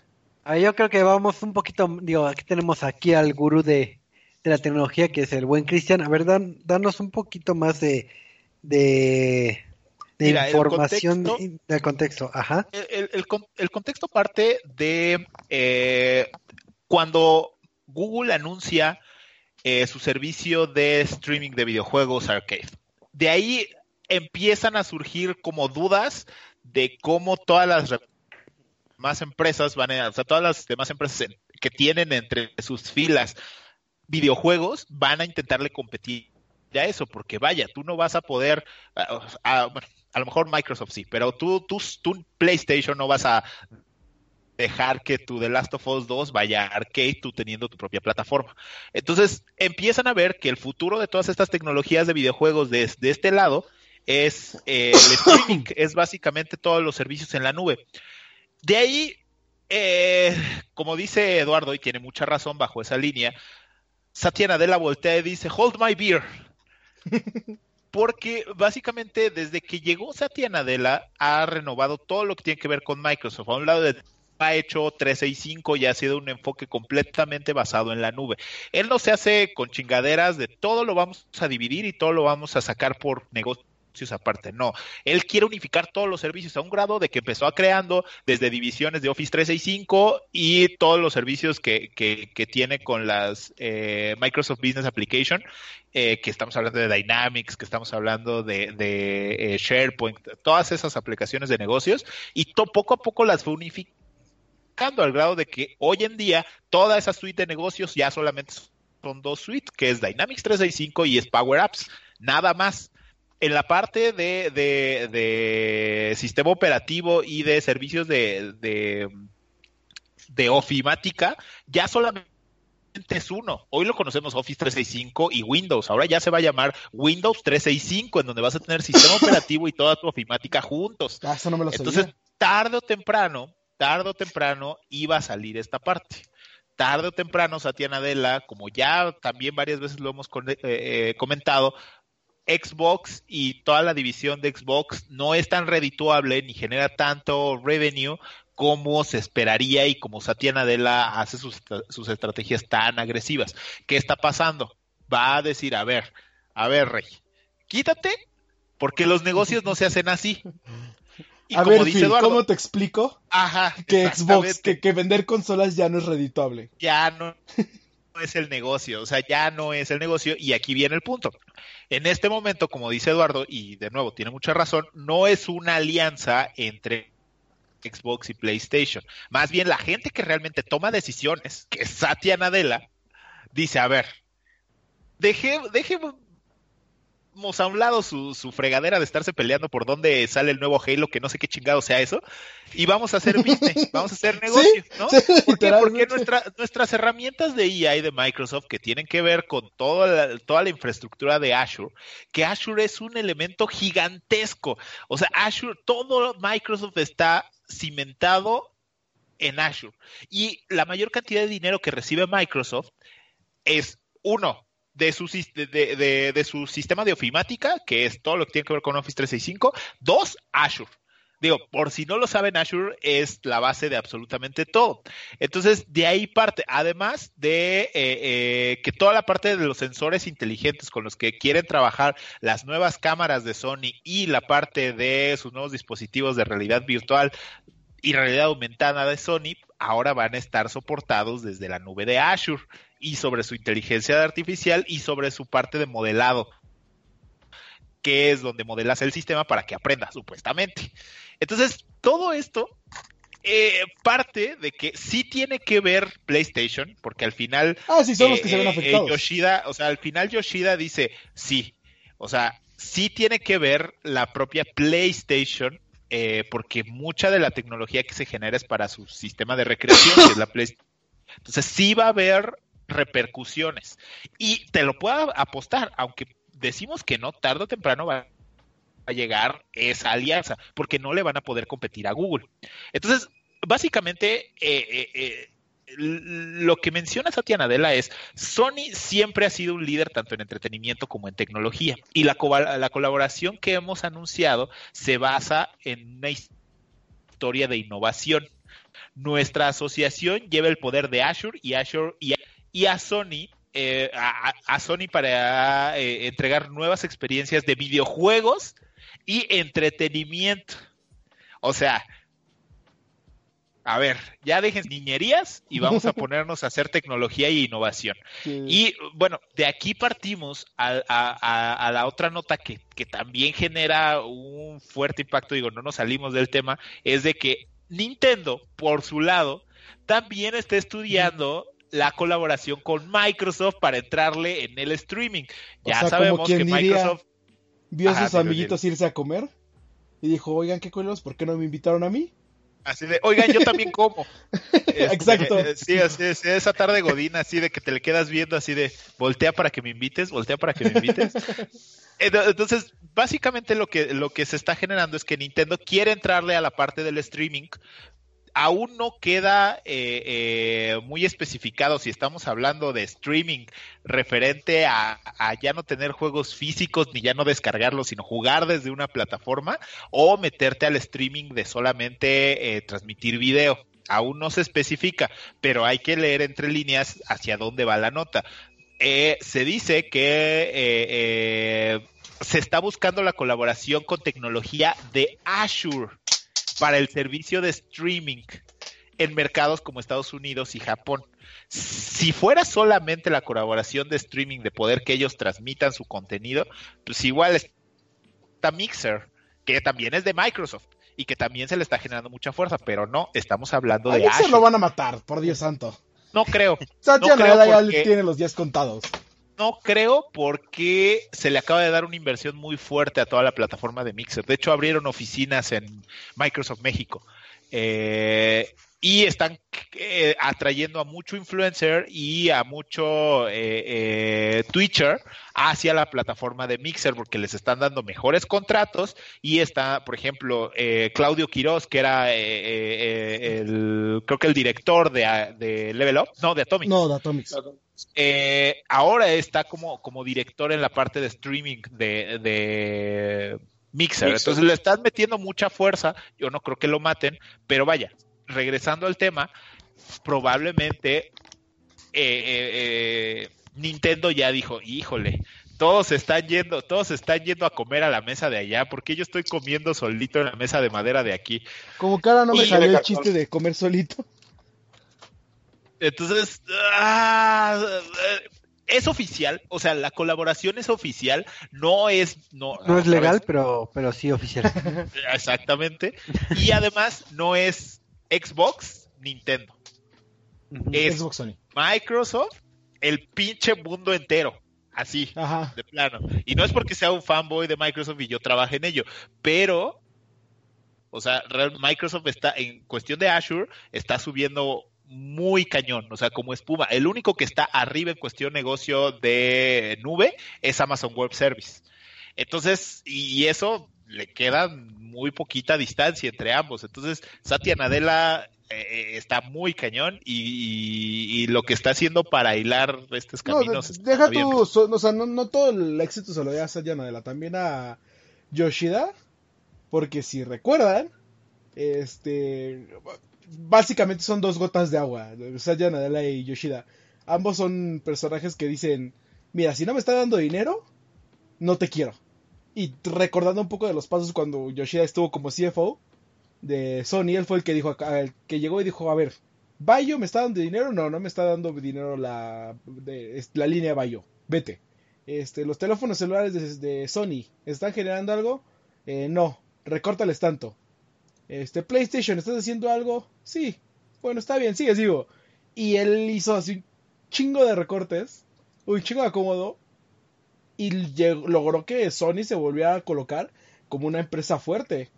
Ah, yo creo que vamos un poquito, digo, aquí tenemos aquí al gurú de, la tecnología que es el buen Cristian. A ver, danos un poquito más de, de, información del contexto. Ajá. El, contexto parte de eh, cuando Google anuncia eh, su servicio de streaming de videojuegos arcade. De ahí empiezan a surgir como dudas de cómo todas las más empresas van a, o sea, todas las demás empresas que tienen entre sus filas videojuegos van a intentarle competir a eso, porque vaya, tú no vas a poder, a, lo mejor Microsoft sí, pero tú, tú, tú PlayStation no vas a dejar que tu The Last of Us 2 vaya a arcade tú teniendo tu propia plataforma. Entonces empiezan a ver que el futuro de todas estas tecnologías de videojuegos de, este lado es eh, el streaming, es básicamente todos los servicios en la nube. De ahí, eh, como dice Eduardo, y tiene mucha razón bajo esa línea, Satya Nadella voltea y dice, hold my beer. Porque básicamente desde que llegó Satya Nadella ha renovado todo lo que tiene que ver con Microsoft. A un lado de ha hecho 365 y ha sido un enfoque completamente basado en la nube. Él no se hace con chingaderas de todo lo vamos a dividir y todo lo vamos a sacar por negocio aparte. No, él quiere unificar todos los servicios a un grado de que empezó a creando desde divisiones de Office 365 y todos los servicios que, que, tiene con las eh, Microsoft Business Application, eh, que estamos hablando de Dynamics, que estamos hablando de, eh, SharePoint, todas esas aplicaciones de negocios y poco a poco las fue unificando al grado de que hoy en día toda esa suite de negocios ya solamente son dos suites, que es Dynamics 365 y es Power Apps, nada más en la parte de, de, sistema operativo y de servicios de, de, de ofimática, ya solamente es uno. Hoy lo conocemos Office 365 y Windows. Ahora ya se va a llamar Windows 365, en donde vas a tener sistema operativo y toda tu ofimática juntos. Ah, eso no me lo Entonces, tarde o temprano, tarde o temprano iba a salir esta parte. Tarde o temprano, Satya Nadella, como ya también varias veces lo hemos eh, eh, comentado, Xbox y toda la división de Xbox no es tan redituable ni genera tanto revenue como se esperaría y como Satya Nadella hace sus, sus estrategias tan agresivas. ¿Qué está pasando? Va a decir, a ver, a ver, Rey, quítate porque los negocios no se hacen así. Y a ver, dice ¿cómo te explico? Ajá. Que Xbox, que, que, vender consolas ya no es redituable. Ya no, es el negocio, o sea, ya no es el negocio y aquí viene el punto. En este momento, como dice Eduardo, y de nuevo tiene mucha razón, no es una alianza entre Xbox y PlayStation. Más bien la gente que realmente toma decisiones, que es Satya Nadella, dice, a ver, deje, deje a un lado su, fregadera de estarse peleando por dónde sale el nuevo Halo, que no sé qué chingado sea eso, y vamos a hacer business, vamos a hacer negocio, ¿no? Porque nuestras herramientas de IA y de Microsoft que tienen que ver con toda la, toda la infraestructura de Azure, que Azure es un elemento gigantesco, o sea, Azure, todo Microsoft está cimentado en Azure, y la mayor cantidad de dinero que recibe Microsoft es uno, de su, de, de, su sistema de ofimática, que es todo lo que tiene que ver con Office 365. Dos, Azure. Digo, por si no lo saben, Azure es la base de absolutamente todo. Entonces, de ahí parte, además de eh, eh, que toda la parte de los sensores inteligentes con los que quieren trabajar las nuevas cámaras de Sony y la parte de sus nuevos dispositivos de realidad virtual y realidad aumentada de Sony, ahora van a estar soportados desde la nube de Azure y sobre su inteligencia artificial y sobre su parte de modelado, que es donde modelas el sistema para que aprenda, supuestamente. Entonces, todo esto eh, parte de que sí tiene que ver PlayStation, porque al final. Ah, sí, son los que se ven eh, afectados. Yoshida, o sea, al final Yoshida dice sí. O sea, sí tiene que ver la propia PlayStation, eh, porque mucha de la tecnología que se genera es para su sistema de recreación, que es la PlayStation. Entonces, sí va a haber repercusiones. Y te lo puedo apostar, aunque decimos que no, tarde o temprano va a llegar esa alianza, porque no le van a poder competir a Google. Entonces, básicamente, eh, eh, lo que menciona Satya Nadella es, Sony siempre ha sido un líder tanto en entretenimiento como en tecnología y la, la colaboración que hemos anunciado se basa en una historia de innovación. Nuestra asociación lleva el poder de Azure y Azure y a Sony eh, a, Sony para eh, entregar nuevas experiencias de videojuegos y entretenimiento. O sea, a ver, ya dejen niñerías y vamos a ponernos a hacer tecnología e innovación. Y bueno, de aquí partimos a, la otra nota que, que, también genera un fuerte impacto, digo, no nos salimos del tema, es de que Nintendo, por su lado, también está estudiando la colaboración con Microsoft para entrarle en el streaming. Ya sabemos que Microsoft vio a sus amiguitos irse a comer y dijo, oigan, qué cuelos, ¿por qué no me invitaron a mí? Así de, oigan, yo también como. Exacto. Sí, así es, esa tarde godina, así de que te le quedas viendo, así de, voltea para que me invites, voltea para que me invites. Entonces, básicamente lo que, lo que se está generando es que Nintendo quiere entrarle a la parte del streaming, aún no queda eh, eh, muy especificado si estamos hablando de streaming referente a, ya no tener juegos físicos ni ya no descargarlos, sino jugar desde una plataforma o meterte al streaming de solamente eh, transmitir video. Aún no se especifica, pero hay que leer entre líneas hacia dónde va la nota. se dice que se está buscando la colaboración con tecnología de Azure para el servicio de streaming en mercados como Estados Unidos y Japón. Si fuera solamente la colaboración de streaming de poder que ellos transmitan su contenido, pues igual está Mixer, que también es de Microsoft y que también se le está generando mucha fuerza, pero no, estamos hablando de Mixer lo van a matar, por Dios santo. No creo. Satya no ya tiene los días contados. No creo porque se le acaba de dar una inversión muy fuerte a toda la plataforma de Mixer. De hecho, abrieron oficinas en Microsoft México. Eh, y están eh, atrayendo a mucho influencer y a mucho eh, eh, Twitcher hacia la plataforma de Mixer porque les están dando mejores contratos y está, por ejemplo, Claudio Quiroz, que era el, creo que el director de, de, Level Up, no, de Atomic. No, de Atomic. ahora está como, como director en la parte de streaming de, de Mixer. Entonces le están metiendo mucha fuerza. Yo no creo que lo maten, pero vaya, regresando al tema, probablemente eh, eh, eh, Nintendo ya dijo, híjole, todos están yendo, todos están yendo a comer a la mesa de allá, porque yo estoy comiendo solito en la mesa de madera de aquí. Como cara no me salió el chiste de comer solito. Entonces, ah, es oficial, o sea, la colaboración es oficial, no es no, no es legal, pero pero sí oficial. Exactamente. Y además no es Xbox, Nintendo. Es Microsoft, el pinche mundo entero. Así, de plano. Y no es porque sea un fanboy de Microsoft y yo trabaje en ello, pero, o sea, Microsoft está, en cuestión de Azure, está subiendo muy cañón, o sea, como espuma. El único que está arriba en cuestión negocio de nube es Amazon Web Service. Entonces, y eso le queda muy poquita distancia entre ambos. Entonces, Satya Nadella eh, está muy cañón y, lo que está haciendo para hilar estos caminos. No, deja tu, o sea, no, todo el éxito se lo da a Satya Nadella, también a Yoshida, porque si recuerdan, este, básicamente son dos gotas de agua, Satya Nadella y Yoshida. Ambos son personajes que dicen, mira, si no me está dando dinero, no te quiero. Y recordando un poco de los pasos cuando Yoshida estuvo como CFO de Sony, él fue el que dijo, que llegó y dijo, a ver, Bayo me está dando dinero, no, no me está dando dinero la, la línea Bayo, vete. Este, los teléfonos celulares de, Sony, ¿están generando algo? Eh, no, recórtales tanto. Este, PlayStation, ¿estás haciendo algo? Sí. Bueno, está bien, sigue, sigo. Y él hizo así un chingo de recortes, un chingo de acomodo, y logró que Sony se volviera a colocar como una empresa fuerte.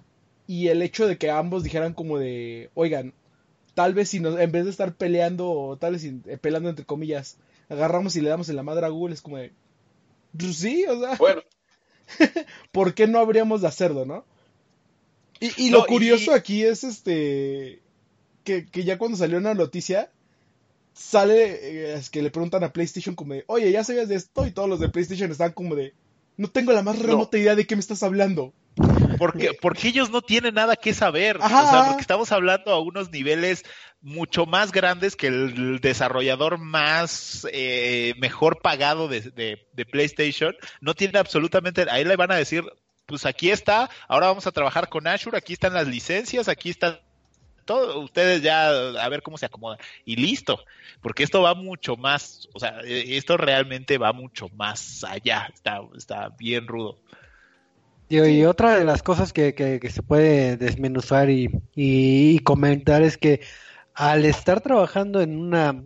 Y el hecho de que ambos dijeran como de, oigan, tal vez si nos, en vez de estar peleando, o tal vez eh, peleando entre comillas, agarramos y le damos en la madre a Google, es como de, pues sí, o sea, bueno. ¿por qué no habríamos de hacerlo, no? Y, lo curioso aquí es este, que, que ya cuando salió una noticia, sale, eh, es que le preguntan a PlayStation como de, oye, ¿ya sabías de esto? Y todos los de PlayStation están como de, no tengo la más remota idea de qué me estás hablando. Porque, porque ellos no tienen nada que saber. O sea, porque estamos hablando a unos niveles mucho más grandes que el desarrollador más eh, mejor pagado de, de, PlayStation. No tiene absolutamente. Ahí le van a decir, pues aquí está, ahora vamos a trabajar con Azure, aquí están las licencias, aquí está todo, ustedes ya a ver cómo se acomodan. Y listo, porque esto va mucho más, o sea, e, esto realmente va mucho más allá, está, está bien rudo. Y, otra de las cosas que, que, se puede desmenuzar y, y, comentar es que al estar trabajando en una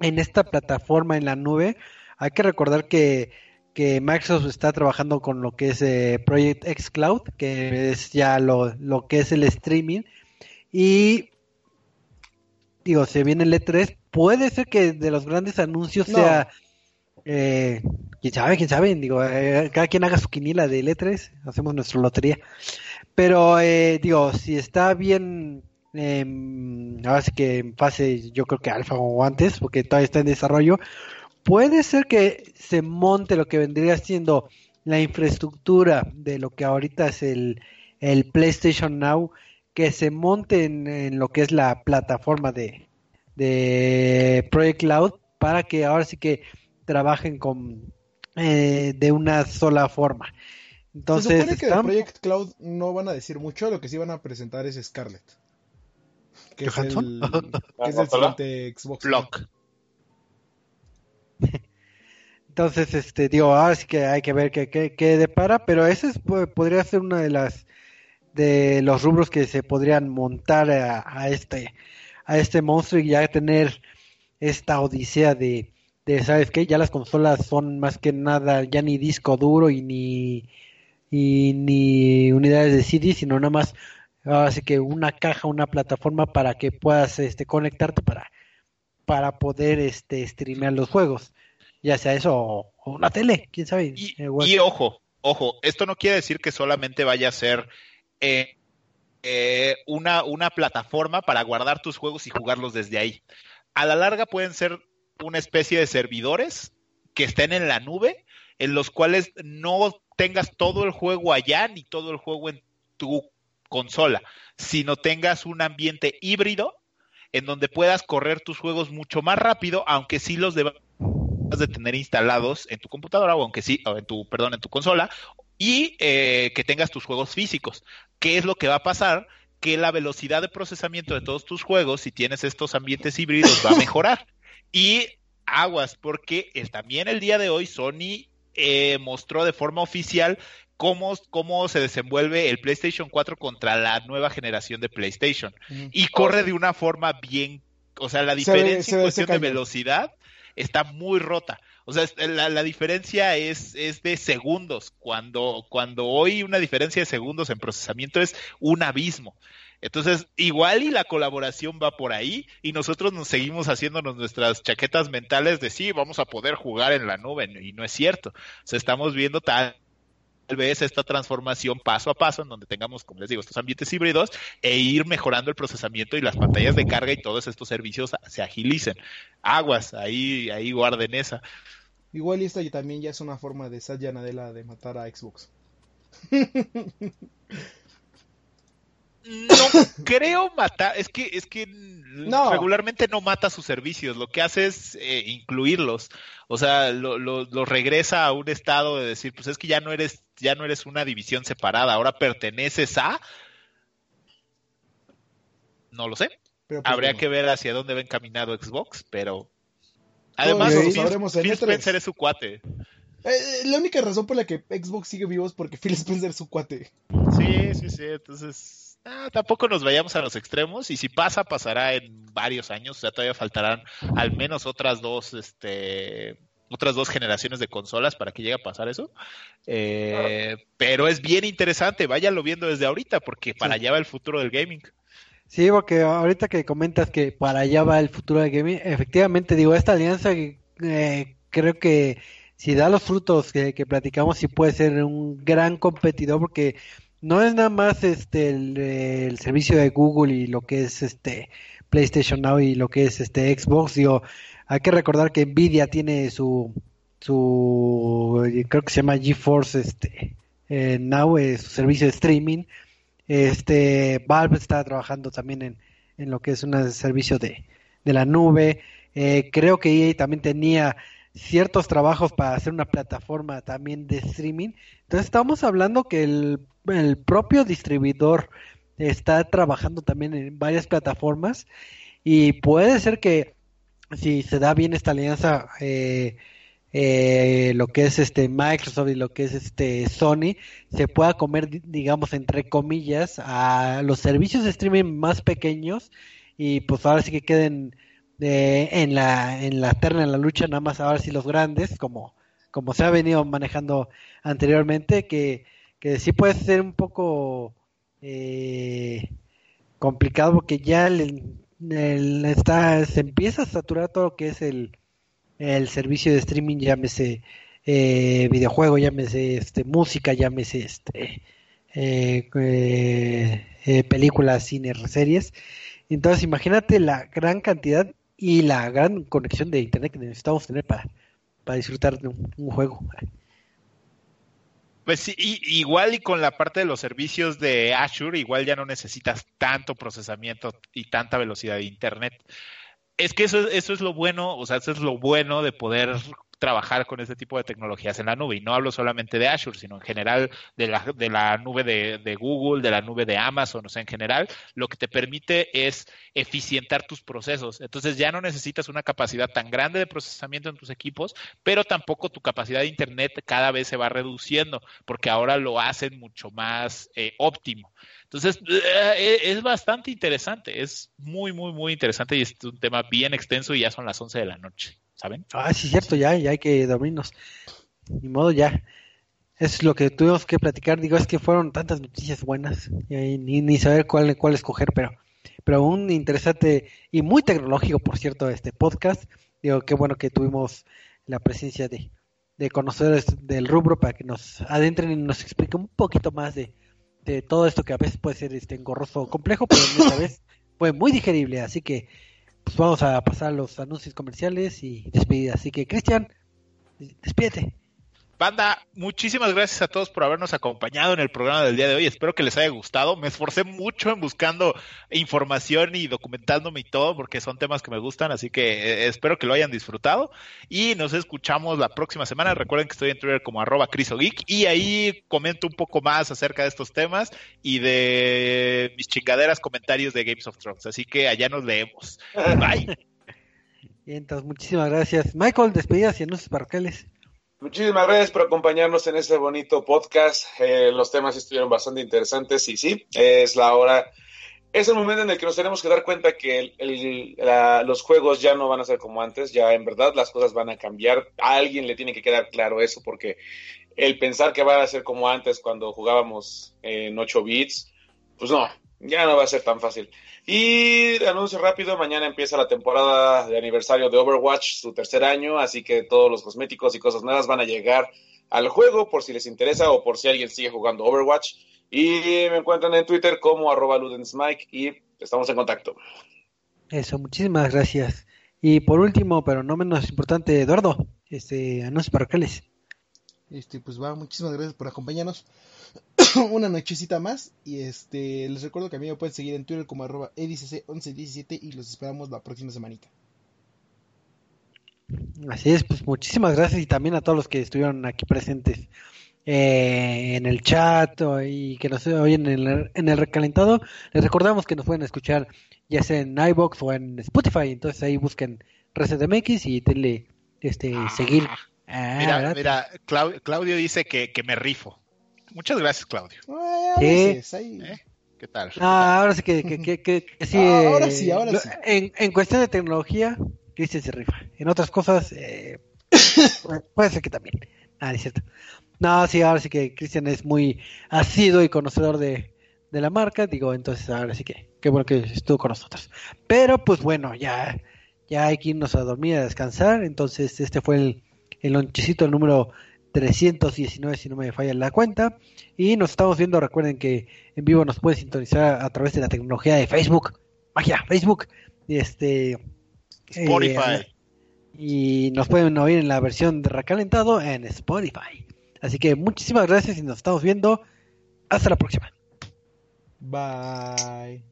en esta plataforma en la nube, hay que recordar que, que Microsoft está trabajando con lo que es eh, Project X Cloud, que es ya lo, lo que es el streaming, y digo, se viene el E3, puede ser que de los grandes anuncios sea, eh, quién sabe, quién sabe, digo, eh, cada quien haga su quinila de E3, hacemos nuestra lotería. Pero eh, digo, si está bien, eh, ahora sí que en fase, yo creo que alfa o antes, porque todavía está en desarrollo, puede ser que se monte lo que vendría siendo la infraestructura de lo que ahorita es el, el PlayStation Now que se monten en lo que es la plataforma de, de Project Cloud para que ahora sí que trabajen con eh, de una sola forma. Entonces, se supone que de Project Cloud no van a decir mucho, lo que sí van a presentar es Scarlet. Que es el, que es el siguiente Xbox. Block. Entonces, este, digo, ahora sí que hay que ver qué, qué, depara, pero ese podría ser una de las de los rubros que se podrían montar a, este a este monstruo y ya tener esta odisea de, de sabes qué ya las consolas son más que nada ya ni disco duro y ni y ni unidades de CD sino nada más así que una caja una plataforma para que puedas este conectarte para para poder este streamear los juegos ya sea eso o, una tele quién sabe y, eh, y ojo ojo esto no quiere decir que solamente vaya a ser eh, eh, una, una plataforma para guardar tus juegos y jugarlos desde ahí. A la larga pueden ser una especie de servidores que estén en la nube, en los cuales no tengas todo el juego allá ni todo el juego en tu consola, sino tengas un ambiente híbrido en donde puedas correr tus juegos mucho más rápido, aunque sí los debas de tener instalados en tu computadora o aunque sí, o en tu, perdón, en tu consola, y eh, que tengas tus juegos físicos. ¿Qué es lo que va a pasar? Que la velocidad de procesamiento de todos tus juegos, si tienes estos ambientes híbridos, va a mejorar. y aguas, porque también el día de hoy Sony eh, mostró de forma oficial cómo, cómo se desenvuelve el PlayStation 4 contra la nueva generación de PlayStation. Y corre de una forma bien, o sea, la diferencia en cuestión de velocidad está muy rota. O sea, la, la diferencia es, es, de segundos. Cuando, cuando hoy una diferencia de segundos en procesamiento es un abismo. Entonces, igual y la colaboración va por ahí y nosotros nos seguimos haciéndonos nuestras chaquetas mentales de sí, vamos a poder jugar en la nube y no es cierto. O sea, estamos viendo tal vez esta transformación paso a paso en donde tengamos, como les digo, estos ambientes híbridos e ir mejorando el procesamiento y las pantallas de carga y todos estos servicios se agilicen. Aguas, ahí, ahí guarden esa. Igual y esta también ya es una forma de Satya Nadella de matar a Xbox. No creo matar, es que es que regularmente no mata sus servicios, lo que hace es eh, incluirlos, o sea, lo, lo, regresa a un estado de decir, pues es que ya no eres ya no eres una división separada, ahora perteneces a no lo sé. Pues, Habría que ver hacia dónde va encaminado Xbox, pero además Phil, Spencer es su cuate. Eh, la única razón por la que Xbox sigue vivo es porque Phil Spencer es su cuate. Sí, sí, sí, entonces Ah, tampoco nos vayamos a los extremos y si pasa, pasará en varios años, o sea, todavía faltarán al menos otras dos, este, otras dos generaciones de consolas para que llegue a pasar eso. Eh, pero es bien interesante, váyanlo viendo desde ahorita porque para allá va el futuro del gaming. Sí, porque ahorita que comentas que para allá va el futuro del gaming, efectivamente digo, esta alianza eh, creo que si da los frutos que, que platicamos, sí puede ser un gran competidor porque no es nada más este el, servicio de Google y lo que es este PlayStation Now y lo que es este Xbox, digo, hay que recordar que Nvidia tiene su su creo que se llama GeForce este eh, Now es su servicio de streaming. Este Valve está trabajando también en, en lo que es un servicio de, de la nube. Eh, creo que EA también tenía ciertos trabajos para hacer una plataforma también de streaming. Entonces estamos hablando que el, propio distribuidor está trabajando también en varias plataformas y puede ser que si se da bien esta alianza eh, eh, lo que es este Microsoft y lo que es este Sony se pueda comer digamos entre comillas a los servicios de streaming más pequeños y pues ahora sí que queden en la en la terna en la lucha nada más ahora sí los grandes como como se ha venido manejando anteriormente que, que sí puede ser un poco eh, complicado porque ya está se empieza a saturar todo lo que es el, el servicio de streaming llámese eh, videojuego llámese este música llámese este eh, eh, películas cine series entonces imagínate la gran cantidad y la gran conexión de internet que necesitamos tener para, para disfrutar de un, juego. Pues sí, igual y con la parte de los servicios de Azure, igual ya no necesitas tanto procesamiento y tanta velocidad de internet. Es que eso, eso es lo bueno, o sea, eso es lo bueno de poder trabajar con este tipo de tecnologías en la nube. Y no hablo solamente de Azure, sino en general de la, de la nube de, Google, de la nube de Amazon, o sea, en general, lo que te permite es eficientar tus procesos. Entonces ya no necesitas una capacidad tan grande de procesamiento en tus equipos, pero tampoco tu capacidad de Internet cada vez se va reduciendo, porque ahora lo hacen mucho más eh, óptimo. Entonces, eh, es bastante interesante, es muy, muy, muy interesante y es un tema bien extenso y ya son las 11 de la noche. ¿Saben? Ah, sí, cierto, ya, ya hay que dormirnos. Ni modo, ya. Es lo que tuvimos que platicar. Digo, es que fueron tantas noticias buenas, y ni, ni saber cuál, cuál escoger, pero, pero un interesante y muy tecnológico, por cierto, este podcast. Digo, qué bueno que tuvimos la presencia de, de conocedores del rubro para que nos adentren y nos expliquen un poquito más de, de todo esto que a veces puede ser este engorroso o complejo, pero esta vez fue muy digerible. Así que pues vamos a pasar los anuncios comerciales y despedidas. Así que, Cristian, despídete. Banda, muchísimas gracias a todos por habernos acompañado en el programa del día de hoy. Espero que les haya gustado. Me esforcé mucho en buscando información y documentándome y todo, porque son temas que me gustan, así que eh, espero que lo hayan disfrutado. Y nos escuchamos la próxima semana. Recuerden que estoy en Twitter como arroba crisogeek y ahí comento un poco más acerca de estos temas y de mis chingaderas comentarios de Games of Thrones. Así que allá nos leemos. Bye. Y entonces, muchísimas gracias. Michael, despedidas y anuncios parroquiales. Muchísimas gracias por acompañarnos en este bonito podcast. Eh, los temas estuvieron bastante interesantes y sí, es la hora, es el momento en el que nos tenemos que dar cuenta que los juegos ya no van a ser como antes, ya en verdad las cosas van a cambiar. A alguien le tiene que quedar claro eso porque el pensar que va a ser como antes cuando jugábamos en 8 bits, pues no, ya no va a ser tan fácil. Y anuncio rápido, mañana empieza la temporada de aniversario de Overwatch, su tercer año, así que todos los cosméticos y cosas nuevas van a llegar al juego por si les interesa o por si alguien sigue jugando Overwatch. Y me encuentran en Twitter como arroba ludensmike y estamos en contacto. Eso, muchísimas gracias. Y por último, pero no menos importante, Eduardo, este, anuncios parroquiales. Este, pues va, muchísimas gracias por acompañarnos. una nochecita más. Y este les recuerdo que a mí me pueden seguir en Twitter como arroba edicc1117 y los esperamos la próxima semanita. Así es, pues muchísimas gracias y también a todos los que estuvieron aquí presentes eh, en el chat y que nos oyen en el, en el recalentado. Les recordamos que nos pueden escuchar ya sea en iBox o en Spotify, entonces ahí busquen ResetMX y denle este ah. mira, mira Claudio dice que, que me rifo. Muchas gracias, Claudio. ¿Eh? ¿Qué tal? Ah, ahora sí que, que, sí. Ah, ahora sí, ahora sí. En, en, cuestión de tecnología, Cristian se rifa. En otras cosas, eh, puede, ser que también. Ah, es cierto. No, sí, ahora sí que Cristian es muy asido y conocedor de, de la marca. Digo, entonces ahora sí que qué bueno que estuvo con nosotros. Pero pues bueno, ya, ya hay que irnos a dormir, a descansar. Entonces, este fue el, el lonchecito número 319 si no me falla la cuenta. Y nos estamos viendo, recuerden que en vivo nos puede sintonizar a través de la tecnología de Facebook. Magia, Facebook. Y este... Spotify. Eh, y nos pueden oír en la versión de recalentado en Spotify. Así que muchísimas gracias y nos estamos viendo. Hasta la próxima. Bye.